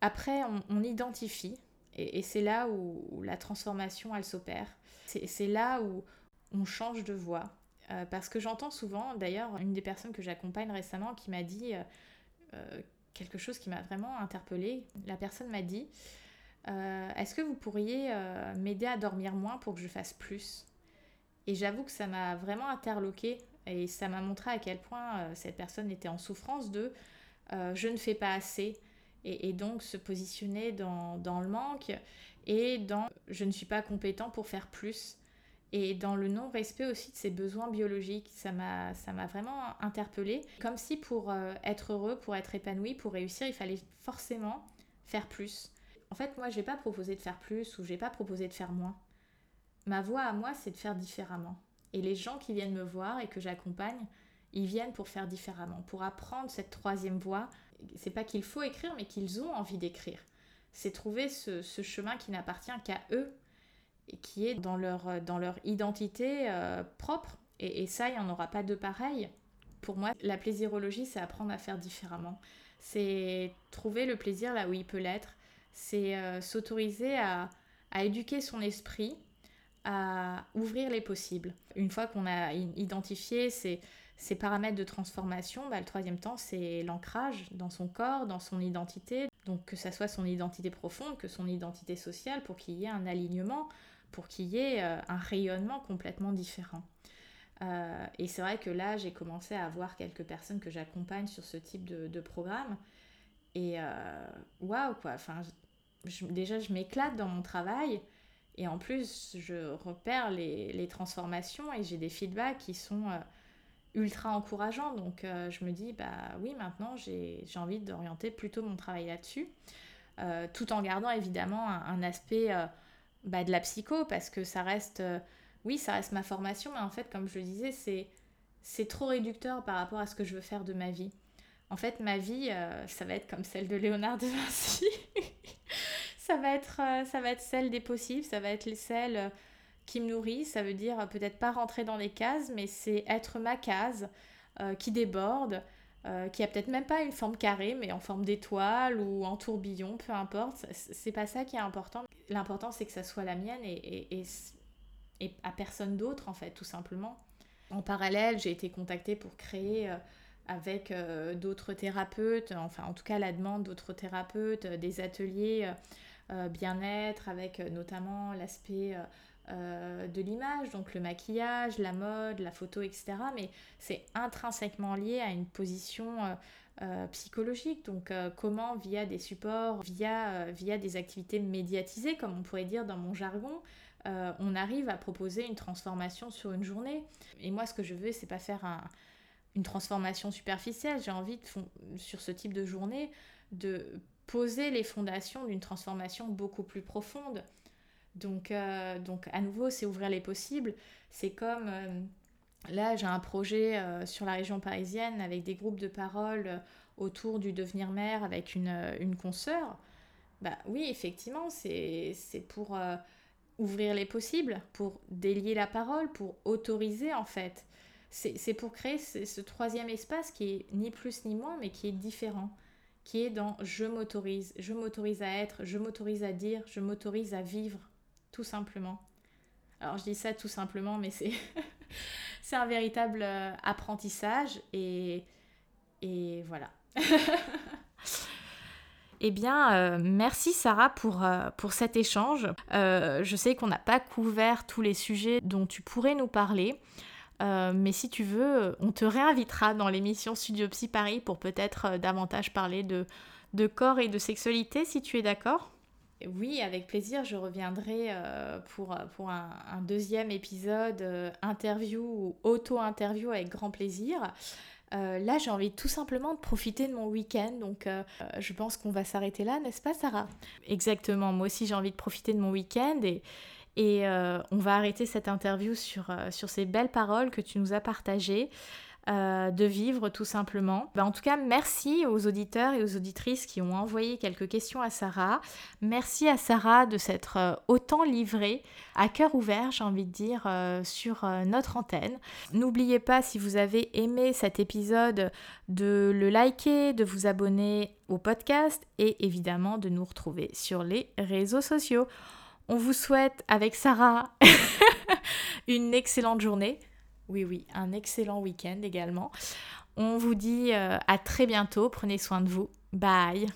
Après, on, identifie et, c'est là où, la transformation, elle s'opère. C'est là où on change de voix. Euh, parce que j'entends souvent, d'ailleurs, une des personnes que j'accompagne récemment qui m'a dit euh, euh, quelque chose qui m'a vraiment interpellée. La personne m'a dit Est-ce que vous pourriez m'aider à dormir moins pour que je fasse plus? Et j'avoue que ça m'a vraiment interloqué et ça m'a montré à quel point cette personne était en souffrance de Je ne fais pas assez et, donc se positionner dans, dans, le manque et dans je ne suis pas compétent pour faire plus et dans le non-respect aussi de ses besoins biologiques. Ça m'a vraiment interpellée. Comme si pour euh, être heureux, pour être épanoui, pour réussir, il fallait forcément faire plus. En fait, moi, je n'ai pas proposé de faire plus ou je n'ai pas proposé de faire moins. Ma voie à moi, c'est de faire différemment. Et les gens qui viennent me voir et que j'accompagne, ils viennent pour faire différemment, pour apprendre cette troisième voie c'est pas qu'il faut écrire, mais qu'ils ont envie d'écrire. C'est trouver ce, chemin qui n'appartient qu'à eux et qui est dans leur, dans leur identité euh, propre. Et, ça, il n'y en aura pas de pareil. Pour moi, la plaisirologie, c'est apprendre à faire différemment. C'est trouver le plaisir là où il peut l'être. C'est euh, s'autoriser à, à éduquer son esprit, à ouvrir les possibles. Une fois qu'on a identifié ces ces paramètres de transformation, bah, le troisième temps, c'est l'ancrage dans son corps, dans son identité. Donc que ça soit son identité profonde, que son identité sociale, pour qu'il y ait un alignement, pour qu'il y ait euh, un rayonnement complètement différent. Euh, et c'est vrai que là, j'ai commencé à avoir quelques personnes que j'accompagne sur ce type de, programme. Et euh, waouh, quoi. Enfin, déjà, je m'éclate dans mon travail. Et en plus, je repère les, les transformations et j'ai des feedbacks qui sont ultra encourageant. Donc euh, je me dis, bah oui, maintenant j'ai envie d'orienter plutôt mon travail là-dessus, euh, tout en gardant évidemment un, aspect euh, bah, de la psycho, parce que ça reste, oui, ça reste ma formation, mais en fait, comme je le disais, c'est trop réducteur par rapport à ce que je veux faire de ma vie. En fait, ma vie, ça va être comme celle de Léonard de Vinci. ça, va être, ça va être celle des possibles, ça va être celle qui me nourrit. Ça veut dire peut-être pas rentrer dans les cases, mais c'est être ma case euh, qui déborde, euh, qui a peut-être même pas une forme carrée, mais en forme d'étoile ou en tourbillon, peu importe. C'est pas ça qui est important. L'important, c'est que ça soit la mienne et, et, et, à personne d'autre, en fait, tout simplement. En parallèle, j'ai été contactée pour créer. Euh, avec d'autres thérapeutes, enfin en tout cas la demande d'autres thérapeutes, des ateliers bien-être avec notamment l'aspect euh, de l'image, donc le maquillage, la mode, la photo, etc. Mais c'est intrinsèquement lié à une position euh, euh, psychologique. Donc comment via des supports, via, via des activités médiatisées, comme on pourrait dire dans mon jargon, on arrive à proposer une transformation sur une journée. Et moi, ce que je veux, c'est pas faire une transformation superficielle. J'ai envie, de, sur ce type de journée, de poser les fondations d'une transformation beaucoup plus profonde. Donc, euh, donc à nouveau, c'est ouvrir les possibles. C'est comme euh, là, j'ai un projet euh, sur la région parisienne avec des groupes de parole autour du devenir mère avec une, une consoeur. Bah oui, effectivement, c'est pour ouvrir les possibles, pour délier la parole, pour autoriser en fait. C'est pour créer ce, troisième espace qui est ni plus ni moins, mais qui est différent, qui est dans je m'autorise, je m'autorise à être, je m'autorise à dire, je m'autorise à vivre, tout simplement. Alors je dis ça tout simplement, mais c'est un véritable euh, apprentissage et, voilà. Eh bien, euh, merci Sarah pour, euh, cet échange. je sais qu'on n'a pas couvert tous les sujets dont tu pourrais nous parler. mais si tu veux, on te réinvitera dans l'émission Studio Psy Paris pour peut-être davantage parler de, de corps et de sexualité, si tu es d'accord. Oui, avec plaisir, je reviendrai euh, pour, pour un, deuxième épisode euh, interview ou auto-interview avec grand plaisir. Euh, là, j'ai envie tout simplement de profiter de mon week-end, donc je pense qu'on va s'arrêter là, n'est-ce pas Sarah? Exactement, moi aussi j'ai envie de profiter de mon week-end et, et on va arrêter cette interview sur, sur ces belles paroles que tu nous as partagées. Euh, de vivre tout simplement. Ben, en tout cas, merci aux auditeurs et aux auditrices qui ont envoyé quelques questions à Sarah. Merci à Sarah de s'être euh, autant livrée à cœur ouvert, j'ai envie de dire, euh, sur notre antenne. N'oubliez pas, si vous avez aimé cet épisode, de le liker, de vous abonner au podcast et évidemment de nous retrouver sur les réseaux sociaux. On vous souhaite avec Sarah une excellente journée. Oui, oui, un excellent week-end également. On vous dit euh, à très bientôt. Prenez soin de vous. Bye.